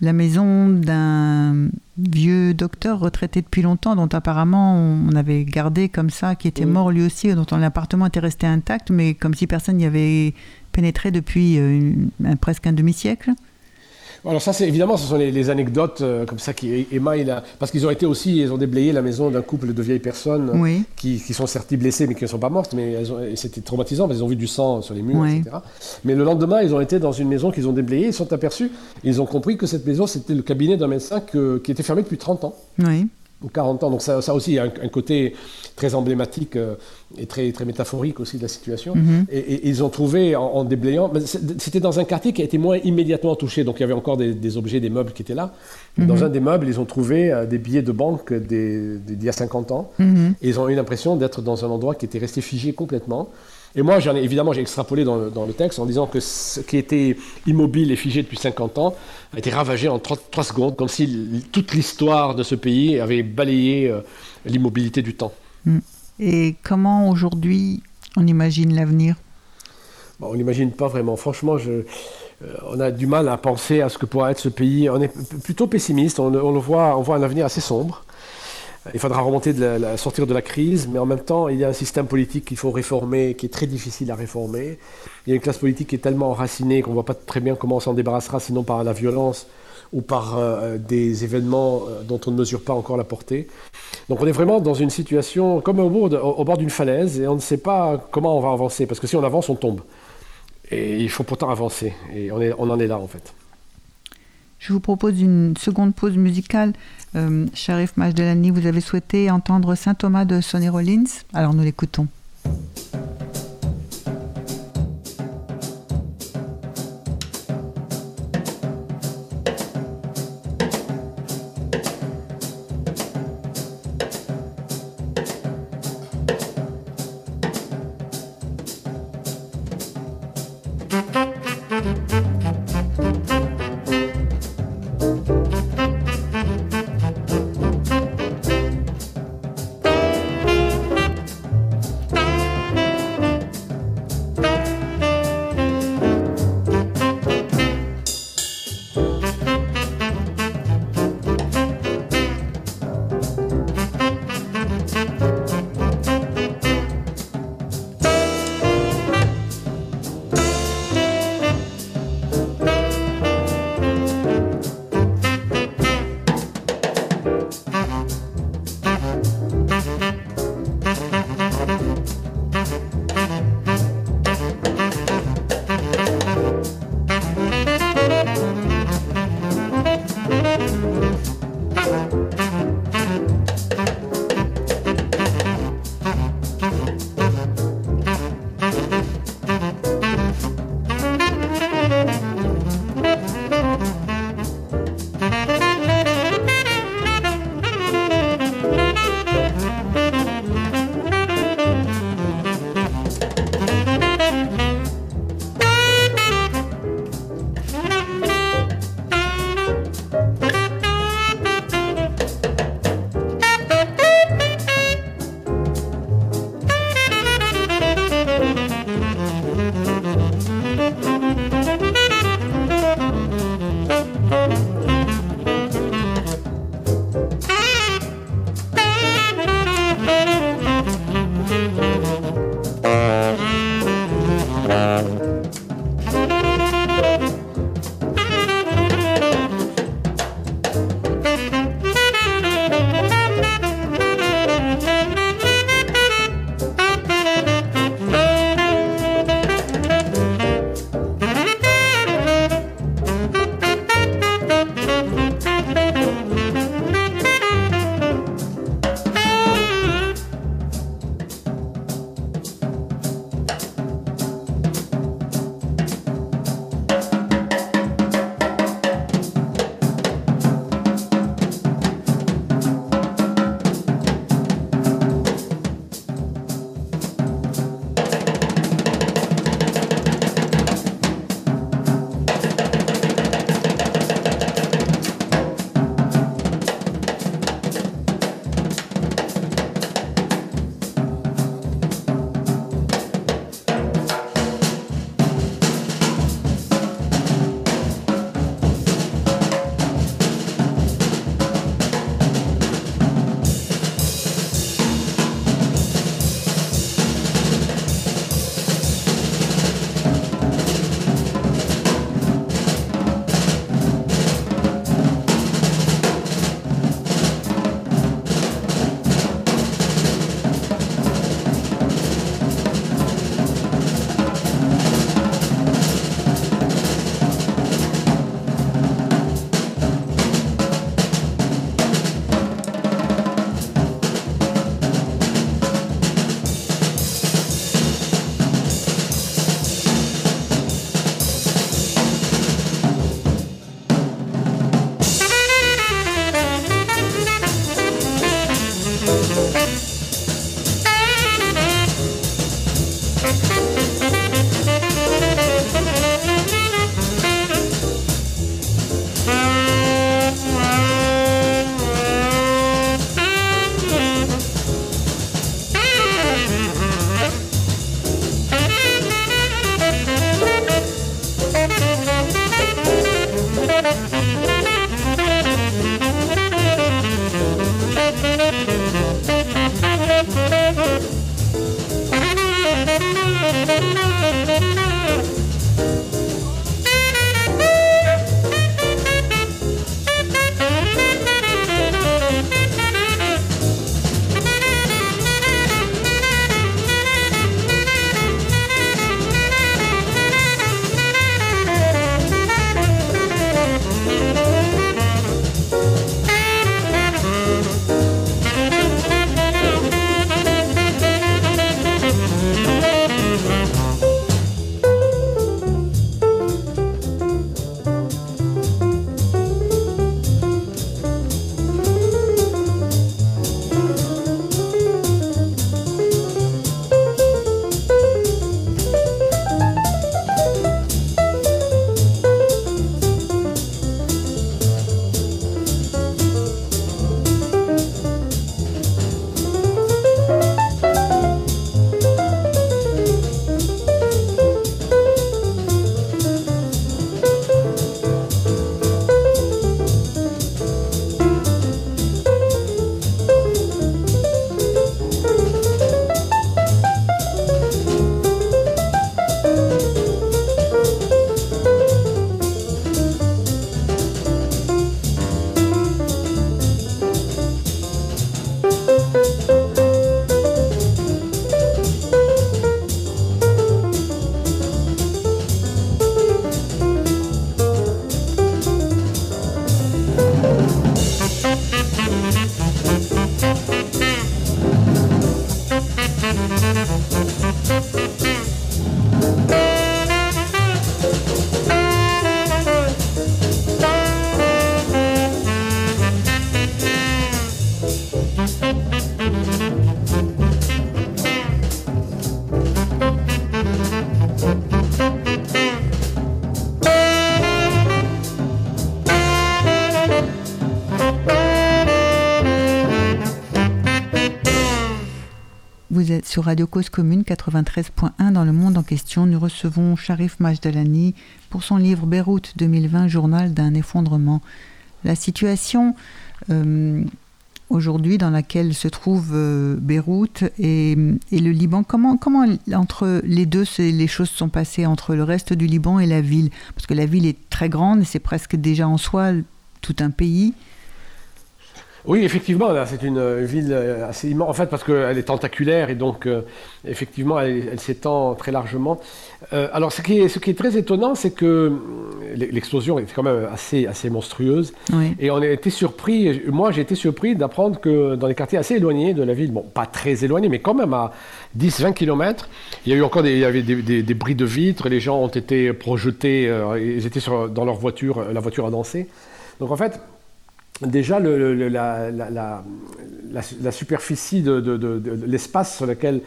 la maison d'un vieux docteur retraité depuis longtemps, dont apparemment on avait gardé comme ça, qui était mort lui aussi, dont l'appartement était resté intact, mais comme si personne n'y avait pénétré depuis euh, presque un demi-siècle. Alors ça, c'est évidemment, ce sont les, anecdotes euh, comme ça qui émaillent, parce qu'ils ont été aussi, ils ont déblayé la maison d'un couple de vieilles personnes qui, sont certes blessées, mais qui ne sont pas mortes, mais c'était traumatisant, parce qu'ils ont vu du sang sur les murs, etc. Mais le lendemain, ils ont été dans une maison qu'ils ont déblayée, ils sont aperçus, ils ont compris que cette maison, c'était le cabinet d'un médecin qui était fermé depuis 30 ans. Oui 40 ans. Donc ça, ça aussi a un, côté très emblématique euh, et très, très métaphorique aussi de la situation. Mhm. et, ils ont trouvé en, déblayant, c'était dans un quartier qui a été moins immédiatement touché, donc il y avait encore des, objets, des meubles qui étaient là. Dans mhm. un des meubles, ils ont trouvé euh, des billets de banque d'il y a 50 ans. Mhm. Et ils ont eu l'impression d'être dans un endroit qui était resté figé complètement. Et moi, j'en ai, évidemment, j'ai extrapolé dans le, texte en disant que ce qui était immobile et figé depuis 50 ans a été ravagé en 3, secondes, comme si toute l'histoire de ce pays avait balayé euh, l'immobilité du temps. Mm. Et comment aujourd'hui on imagine l'avenir? On n'imagine pas vraiment. Franchement, je, euh, on a du mal à penser à ce que pourra être ce pays. On est plutôt pessimiste. On, on le voit, on voit un avenir assez sombre. Il faudra remonter, de la, sortir de la crise, mais en même temps, il y a un système politique qu'il faut réformer, qui est très difficile à réformer. Il y a une classe politique qui est tellement enracinée qu'on ne voit pas très bien comment on s'en débarrassera, sinon par la violence ou par euh, des événements euh, dont on ne mesure pas encore la portée. Donc on est vraiment dans une situation comme au bord, au bord d'une falaise et on ne sait pas comment on va avancer, parce que si on avance, on tombe. Et il faut pourtant avancer, et on, en est là en fait. Je vous propose une seconde pause musicale. Euh, Sharif Majdelani, vous avez souhaité entendre Saint Thomas de Sonny Rollins. Alors nous l'écoutons. Sur Radio Cause Commune 93.1 dans le monde en question. Nous recevons Sharif Majdalani pour son livre Beyrouth 2020, journal d'un effondrement. La situation euh, aujourd'hui dans laquelle se trouve euh, Beyrouth et, le Liban, comment, comment entre les deux les choses sont passées entre le reste du Liban et la ville? Parce que la ville est très grande c'est presque déjà en soi tout un pays. Oui, effectivement, c'est une ville assez immense, en fait, parce qu'elle est tentaculaire et donc, euh, effectivement, elle, s'étend très largement. Euh, alors, ce qui, est, ce qui est très étonnant, c'est que euh, l'explosion était quand même assez, assez monstrueuse. Et on a été surpris, moi j'ai été surpris d'apprendre que dans les quartiers assez éloignés de la ville, bon, pas très éloignés, mais quand même à 10-20 km, il y a eu encore des, il y avait des, des, bris de vitres, les gens ont été projetés, ils étaient sur, dans leur voiture, la voiture a dansé. Donc en fait, déjà le, la, la, la, superficie de, de, de, l'espace sur lequel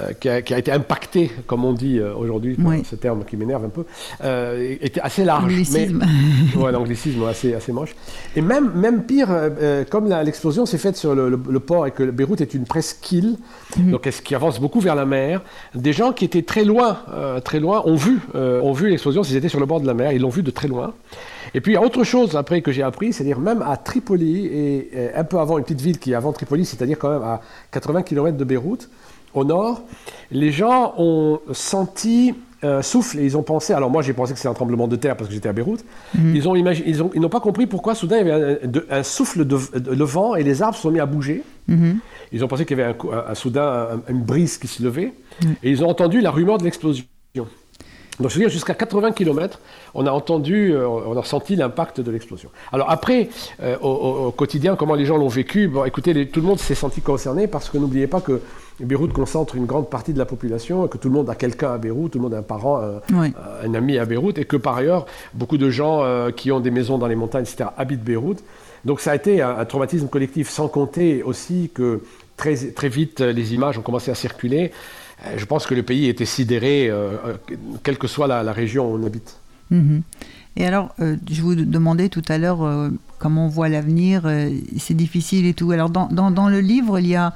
euh, qui, a, qui, a, été impacté, comme on dit euh, aujourd'hui, ce terme qui m'énerve un peu, euh, était assez large. <laughs> L'anglicisme. ouais, l'anglicisme assez, assez moche. Et même, même pire, comme l'explosion s'est faite sur le, port et que Beyrouth est une presqu'île, mm donc qui avance beaucoup vers la mer, des gens qui étaient très loin, très loin, ont vu, ont vu l'explosion. S'ils étaient sur le bord de la mer, ils l'ont vu de très loin. Et puis, il y a autre chose après que j'ai appris, c'est-à-dire même à Tripoli, et, un peu avant une petite ville qui est avant Tripoli, c'est-à-dire quand même à 80 km de Beyrouth, au nord, les gens ont senti un souffle et ils ont pensé, alors moi j'ai pensé que c'était un tremblement de terre parce que j'étais à Beyrouth, mhm. ils, ont ils, ont, ils n'ont pas compris pourquoi soudain il y avait un, souffle de, vent et les arbres se sont mis à bouger. Mhm. Ils ont pensé qu'il y avait un, soudain une brise qui se levait et ils ont entendu la rumeur de l'explosion. Donc, je veux dire, jusqu'à 80 km, on a entendu, euh, on a ressenti l'impact de l'explosion. Alors après, euh, au, quotidien, comment les gens l'ont vécu? Bon, écoutez, tout le monde s'est senti concerné parce que n'oubliez pas que Beyrouth concentre une grande partie de la population, que tout le monde a quelqu'un à Beyrouth, tout le monde a un parent, un, ami à Beyrouth, et que par ailleurs, beaucoup de gens euh, qui ont des maisons dans les montagnes, etc., habitent Beyrouth. Donc ça a été un, un traumatisme collectif, sans compter aussi que très, très vite, les images ont commencé à circuler. Euh, je pense que le pays était sidéré, euh, euh, quelle que soit la, région où on habite. Mhm. Et alors, je vous demandais tout à l'heure comment on voit l'avenir, c'est difficile et tout. Alors, dans, le livre, il y a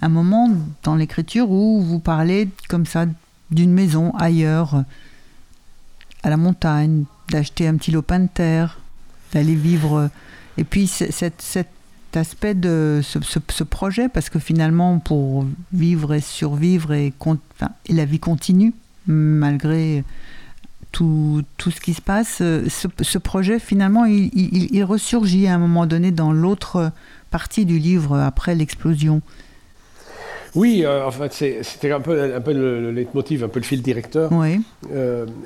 un moment dans l'écriture où vous parlez comme ça d'une maison ailleurs, à la montagne, d'acheter un petit lopin de terre, d'aller vivre. Et puis, cette aspect de ce, projet, parce que finalement, pour vivre et survivre, et, la vie continue, malgré tout, tout, ce qui se passe. Ce, projet, finalement, il, il, ressurgit à un moment donné dans l'autre partie du livre après l'explosion. Oui, en fait, c'était un peu, un peu le, leitmotiv, un peu le fil directeur. Oui.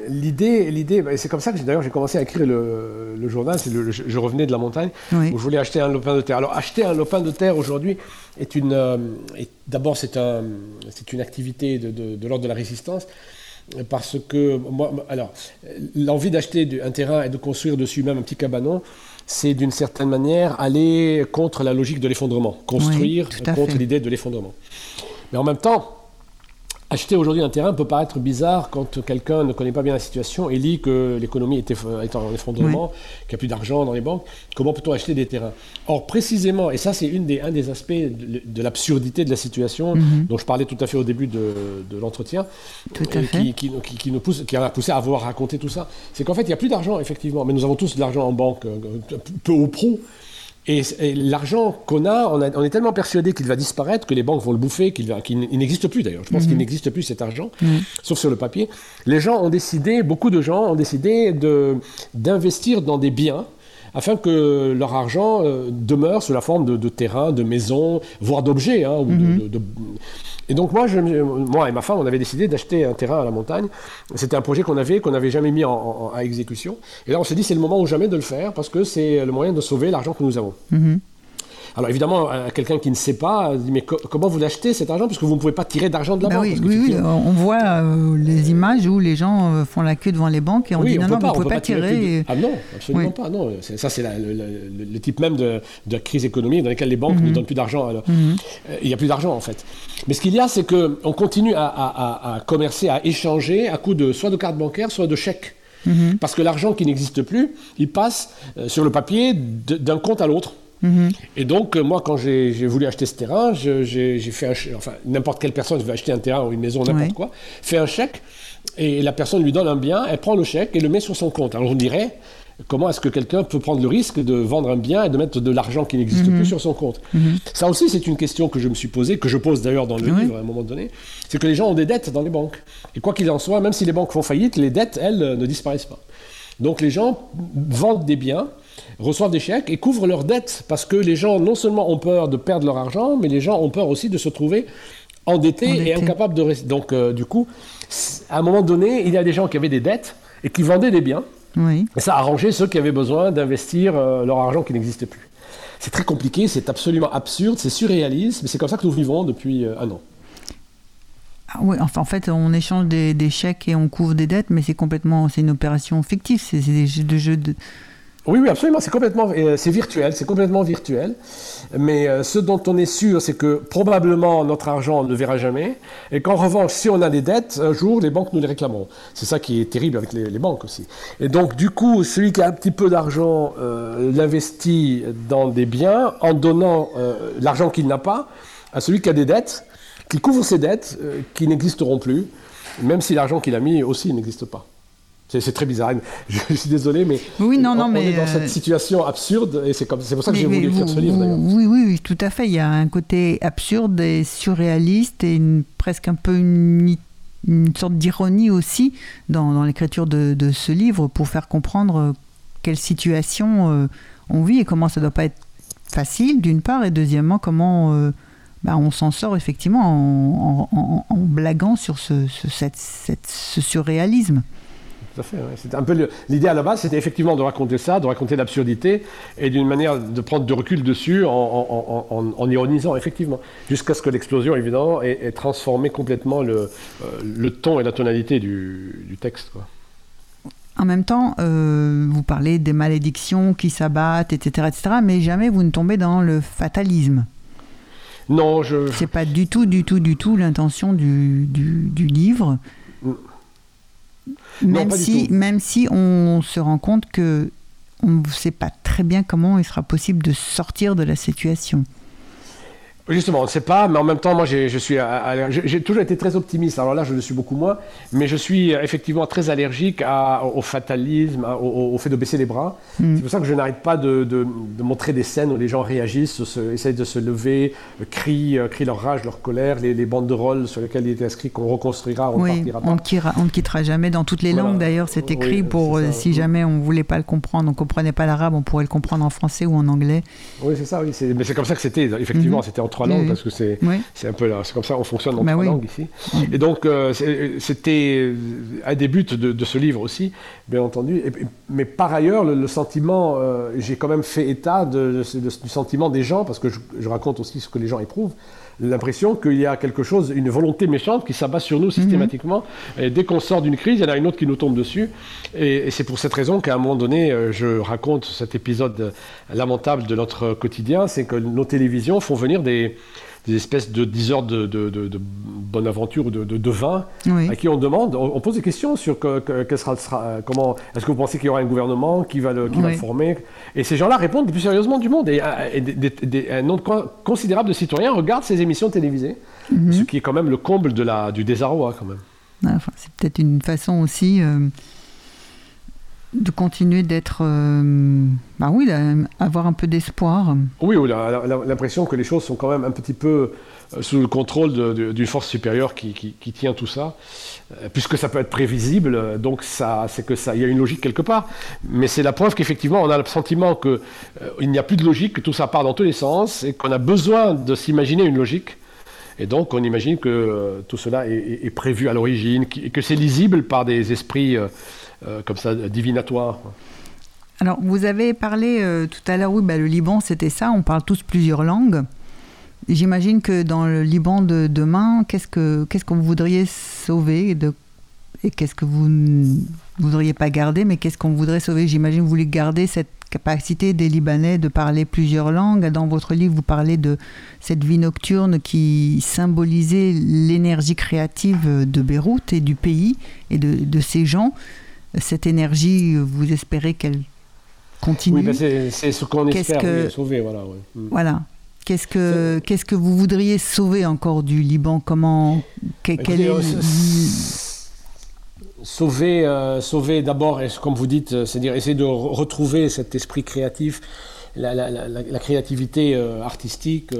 l'idée, l'idée, bah, c'est comme ça que d'ailleurs j'ai commencé à écrire le, le journal. C'est je, revenais de la montagne où je voulais acheter un lopin de terre. Alors acheter un lopin de terre aujourd'hui est une, d'abord c'est un, c'est une activité de, de, de l'ordre de la résistance parce que moi, alors, l'envie d'acheter un terrain et de construire dessus même un petit cabanon, c'est d'une certaine manière aller contre la logique de l'effondrement, construire contre l'idée de l'effondrement. Mais en même temps, Acheter aujourd'hui un terrain peut paraître bizarre quand quelqu'un ne connaît pas bien la situation et lit que l'économie est, en effondrement, qu'il n'y a plus d'argent dans les banques. Comment peut-on acheter des terrains? Or, précisément, et ça c'est des, un des aspects de, l'absurdité de la situation mhm. dont je parlais tout à fait au début de, l'entretien, qui, qui, nous pousse, qui a poussé à avoir raconté tout ça, c'est qu'en fait il n'y a plus d'argent, effectivement, mais nous avons tous de l'argent en banque, euh, peu ou prou. Et, l'argent qu'on a on, est tellement persuadé qu'il va disparaître que les banques vont le bouffer, qu'il n'existe plus d'ailleurs. Je pense qu'il mhm. n'existe plus cet argent, mhm. sauf sur le papier. Les gens ont décidé, beaucoup de gens ont décidé d'investir dans des biens afin que leur argent euh, demeure sous la forme de, de terrains, de maisons, voire d'objets, hein, de, et donc moi, moi et ma femme, on avait décidé d'acheter un terrain à la montagne. C'était un projet qu'on avait, qu'on n'avait jamais mis en, exécution. Et là, on s'est dit, c'est le moment ou jamais de le faire, parce que c'est le moyen de sauver l'argent que nous avons. Mhm. Alors évidemment, quelqu'un qui ne sait pas dit mais comment vous l'achetez cet argent? Puisque vous ne pouvez pas tirer d'argent de la bah banque. Oui, oui, on voit euh, les images où les gens euh, font la queue devant les banques et on dit non, non, vous ne pouvez pas, tirer. Ah non, absolument pas. Non. Ça, c'est le, type même de, crise économique dans laquelle les banques ne mhm. donnent plus d'argent. Mhm. Euh, il n'y a plus d'argent en fait. Mais ce qu'il y a, c'est qu'on continue à, commercer, à échanger à coup de soit de cartes bancaires, soit de chèques. Mhm. Parce que l'argent qui n'existe plus, il passe sur le papier d'un compte à l'autre. Et donc, euh, moi, quand j'ai voulu acheter ce terrain, j'ai fait un enfin, n'importe quelle personne veut acheter un terrain ou une maison, n'importe quoi, fait un chèque et la personne lui donne un bien, elle prend le chèque et le met sur son compte. Alors on dirait, comment est-ce que quelqu'un peut prendre le risque de vendre un bien et de mettre de l'argent qui n'existe mhm. plus sur son compte? Ça aussi, c'est une question que je me suis posée, que je pose d'ailleurs dans le livre à un moment donné, c'est que les gens ont des dettes dans les banques. Et quoi qu'il en soit, même si les banques font faillite, les dettes, elles, ne disparaissent pas. Donc les gens vendent des biens reçoivent des chèques et couvrent leurs dettes parce que les gens non seulement ont peur de perdre leur argent, mais les gens ont peur aussi de se trouver endettés et incapables de rester. Donc, euh, du coup, à un moment donné, il y a des gens qui avaient des dettes et qui vendaient des biens. Et ça a arrangé ceux qui avaient besoin d'investir euh, leur argent qui n'existait plus. C'est très compliqué, c'est absolument absurde, c'est surréaliste, mais c'est comme ça que nous vivons depuis euh, un an. Ah oui, enfin, en fait, on échange des, chèques et on couvre des dettes, mais c'est complètement, c'est une opération fictive, c'est des jeux de, jeux de, oui, oui, absolument. C'est complètement, euh, c'est virtuel, c'est complètement virtuel. Mais euh, ce dont on est sûr, c'est que probablement notre argent ne verra jamais, et qu'en revanche, si on a des dettes, un jour, les banques nous les réclameront. C'est ça qui est terrible avec les, banques aussi. Et donc, du coup, celui qui a un petit peu d'argent euh, l'investit dans des biens en donnant l'argent qu'il n'a pas à celui qui a des dettes, qui couvre ses dettes, qui n'existeront plus, même si l'argent qu'il a mis aussi n'existe pas. C'est très bizarre. <laughs> Je, suis désolé, mais, oui, non, non, on, mais est dans cette euh, situation absurde et c'est pour ça que j'ai voulu écrire ce livre. Oui, oui, oui, tout à fait. Il y a un côté absurde et surréaliste et presque un peu une, sorte d'ironie aussi dans, l'écriture de, ce livre pour faire comprendre euh, quelle situation euh, on vit et comment ça ne doit pas être facile, d'une part, et deuxièmement, comment bah, on s'en sort effectivement en, blaguant sur ce, ce surréalisme fait. un peu l'idée à la base, c'était effectivement de raconter ça, de raconter l'absurdité et d'une manière de prendre de recul dessus en, ironisant, effectivement, jusqu'à ce que l'explosion, évidemment, ait, transformé complètement le, euh, le, ton et la tonalité du, texte. En même temps, euh, vous parlez des malédictions qui s'abattent, etc., etc., mais jamais vous ne tombez dans le fatalisme. Non, je. C'est pas du tout, du tout, du tout l'intention du, du, du, livre. Même, si, même si on se rend compte que on ne sait pas très bien comment il sera possible de sortir de la situation. Justement, on ne sait pas, mais en même temps, moi, je suis, j'ai toujours été très optimiste. Alors là, je le suis beaucoup moins, mais je suis effectivement très allergique au fatalisme, au, fait de baisser les bras. Mm. C'est pour ça que je n'arrête pas de, montrer des scènes où les gens réagissent, essayent de se lever, crient, crient leur rage, leur colère, les, les banderoles sur lesquelles il est inscrit qu'on reconstruira, on ne partira pas. On ne, quittera jamais dans toutes les langues. D'ailleurs, c'est écrit pour euh, si jamais on ne voulait pas le comprendre, on ne comprenait pas l'arabe, on pourrait le comprendre en français ou en anglais. Oui, c'est ça. Oui, mais c'est comme ça que c'était. Effectivement, mm-hmm. c'était en trois langues parce que c'est c'est un peu là, c'est comme ça, on fonctionne en bah trois langues ici. Et donc, euh, c'était un des buts de, ce livre aussi, bien entendu. mais par ailleurs, le, sentiment, euh, j'ai quand même fait état de, du sentiment des gens, parce que je, raconte aussi ce que les gens éprouvent l'impression qu'il y a quelque chose, une volonté méchante qui s'abat sur nous systématiquement. Mhm. Et dès qu'on sort d'une crise, il y en a une autre qui nous tombe dessus. Et, c'est pour cette raison qu'à un moment donné, euh, je raconte cet épisode lamentable de notre quotidien, c'est que nos télévisions font venir des, des espèces de diseurs de, de, de, de bonne aventure ou de, de, vin, à qui on demande, on, pose des questions sur que, sera, comment, est-ce que vous pensez qu'il y aura un gouvernement qui va le, qui va former? Et ces gens-là répondent le plus sérieusement du monde. Et, un nombre considérable de citoyens regardent ces émissions télévisées, mhm. ce qui est quand même le comble de la, du désarroi quand même. Enfin, c'est peut-être une façon aussi. Euh, de continuer d'être, euh, bah oui, d'avoir un peu d'espoir. Oui, l'impression que les choses sont quand même un petit peu euh, sous le contrôle d'une force supérieure qui, qui, tient tout ça, euh, puisque ça peut être prévisible, donc ça, c'est que ça, il y a une logique quelque part. Mais c'est la preuve qu'effectivement, on a le sentiment qu'il il n'y a plus de logique, que tout ça part dans tous les sens, et qu'on a besoin de s'imaginer une logique. Et donc, on imagine que tout cela est, prévu à l'origine, et que c'est lisible par des esprits comme ça divinatoire. Alors, vous avez parlé euh, tout à l'heure, oui, bah, le Liban, c'était ça, on parle tous plusieurs langues. J'imagine que dans le Liban de demain, qu'est-ce que qu'est-ce que vous sauver et qu'est-ce que vous ne voudriez pas garder, mais qu'est-ce qu'on voudrait sauver? J'imagine que vous voulez garder cette capacité des Libanais de parler plusieurs langues. Dans votre livre, vous parlez de cette vie nocturne qui symbolisait l'énergie créative de Beyrouth et du pays et de, de ces gens cette énergie, vous espérez qu'elle continue Oui, c'est ce qu'on espère sauver. Voilà, mm. voilà. Qu'est-ce que, qu'est-ce que vous voudriez sauver encore du Liban? Comment quel est euh, sauver, euh, sauver d'abord, comme vous dites, euh, c'est-à-dire essayer de retrouver cet esprit créatif, la, créativité artistique,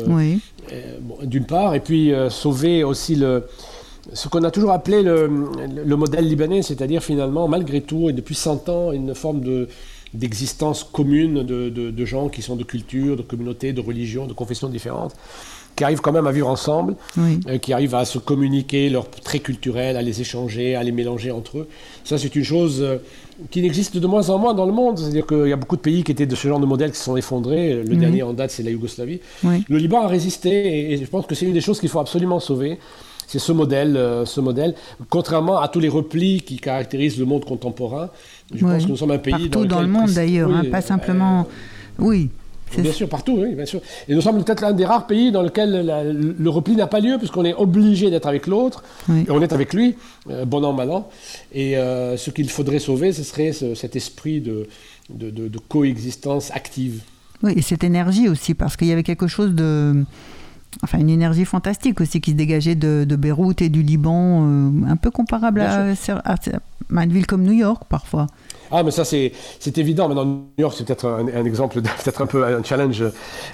d'une part, et puis sauver aussi le, ce qu'on a toujours appelé le, modèle libanais, c'est-à-dire finalement, malgré tout, et depuis 100 ans, une forme de, d'existence commune de, gens qui sont de culture, de communautés, de religions, de confessions différentes, qui arrivent quand même à vivre ensemble, euh, qui arrivent à se communiquer leurs traits culturels, à les échanger, à les mélanger entre eux. Ça, c'est une chose euh, qui n'existe de moins en moins dans le monde. C'est-à-dire qu'il y a beaucoup de pays qui étaient de ce genre de modèle qui se sont effondrés. Le dernier en date, c'est la Yougoslavie. Le Liban a résisté et je pense que c'est une des choses qu'il faut absolument sauver c'est ce modèle, euh, ce modèle. Contrairement à tous les replis qui caractérisent le monde contemporain, je pense que nous sommes un pays partout dans, le monde d'ailleurs, hein, pas simplement. Euh, oui. Bien sûr, partout, oui, bien sûr. Et nous sommes peut-être l'un des rares pays dans lequel le repli n'a pas lieu, puisqu'on est obligé d'être avec l'autre, et on est avec lui, euh, bon an, mal an. Et ce qu'il faudrait sauver, ce serait cet esprit de, de, de, coexistence active. Oui, et cette énergie aussi, parce qu'il y avait quelque chose de enfin une énergie fantastique aussi qui se dégageait de, Beyrouth et du Liban, euh, un peu comparable à, une ville comme New York parfois. Ah, mais ça, c'est, évident. Maintenant, New York, c'est peut-être un, exemple, <laughs> peut-être un peu un challenge.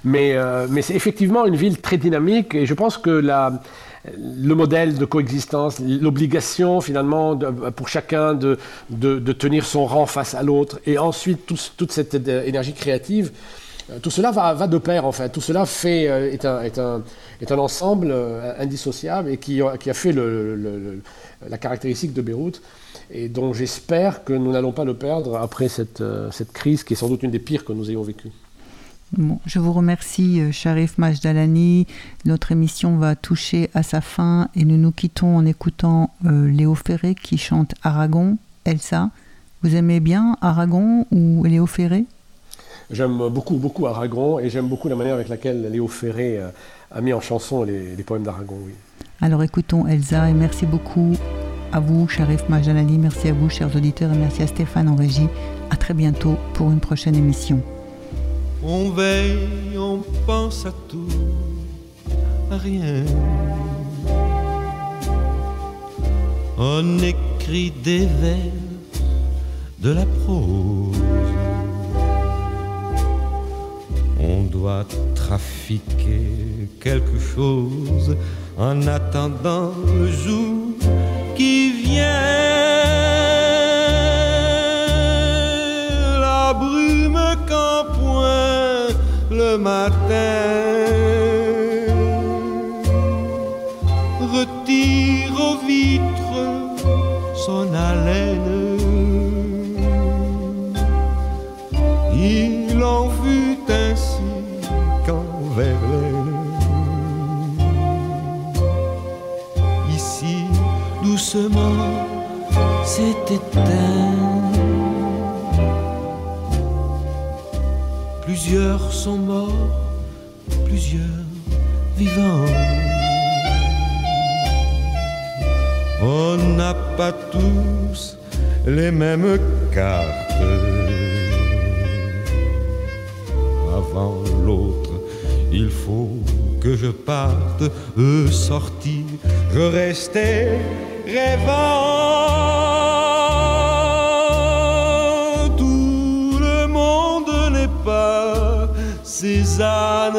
Mais, euh, mais c'est effectivement une ville très dynamique. Et je pense que la, le modèle de coexistence, l'obligation, finalement, pour chacun de, de, tenir son rang face à l'autre, et ensuite toute cette énergie créative, euh, tout cela va, de pair, en fait. Tout cela fait, euh, est, un, est, un, est, un, ensemble euh, indissociable et qui, qui a fait le, la caractéristique de Beyrouth et dont j'espère que nous n'allons pas le perdre après cette, cette, crise qui est sans doute une des pires que nous ayons vécues. Bon, je vous remercie, Sharif Majdalani. Notre émission va toucher à sa fin et nous nous quittons en écoutant Léo Ferré qui chante Aragon. Elsa, vous aimez bien Aragon ou Léo Ferré? J'aime beaucoup, beaucoup Aragon et j'aime beaucoup la manière avec laquelle Léo Ferré euh, a mis en chanson les, poèmes d'Aragon. Oui. Alors écoutons Elsa et merci beaucoup à vous, Sharif Majalali, merci à vous, chers auditeurs, et merci à Stéphane en régie. À très bientôt pour une prochaine émission. On veille, on pense à tout, rien. On écrit des vers, de la prose. On doit trafiquer quelque chose en attendant le jour qui vient. La brume qu'en point le matin retire aux vitres son haleine. Doucement s'est éteint. Plusieurs sont morts, plusieurs vivants. On n'a pas tous les mêmes cartes. Avant l'autre, il faut que je parte. Eux sortis, je restais rêvant. Tout le monde n'est pas Cézanne.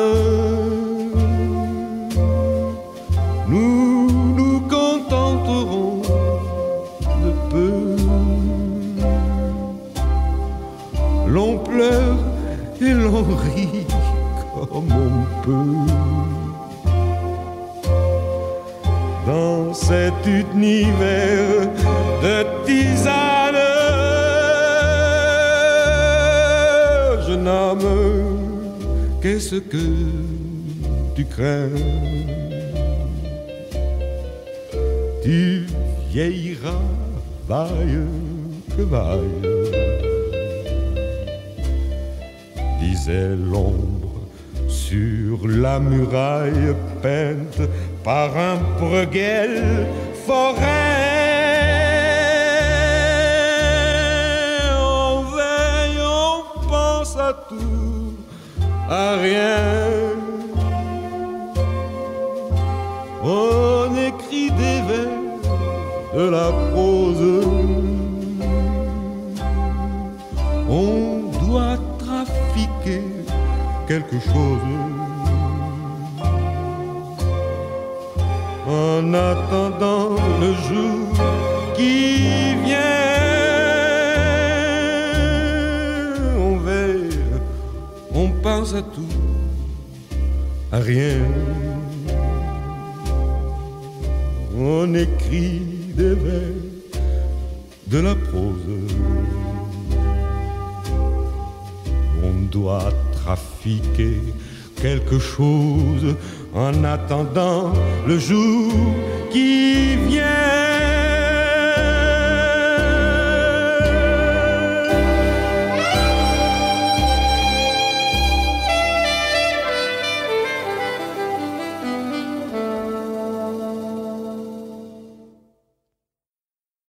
Nous nous contenterons de peu. L'on pleure et l'on rit comme on peut. Dans cet univers de tisane, jeune homme, qu'est-ce que tu crains. Tu vieilliras, vaille que vaille disait l'ombre sur la muraille peinte par un breguel forain. On veille, on pense à tout, à rien. On écrit des vers, de la prose. On doit trafiquer quelque chose. En attendant le jour qui vient, on on pense à tout, à rien. On écrit des vers, de la prose. On doit trafiquer quelque chose en attendant le jour qui vient.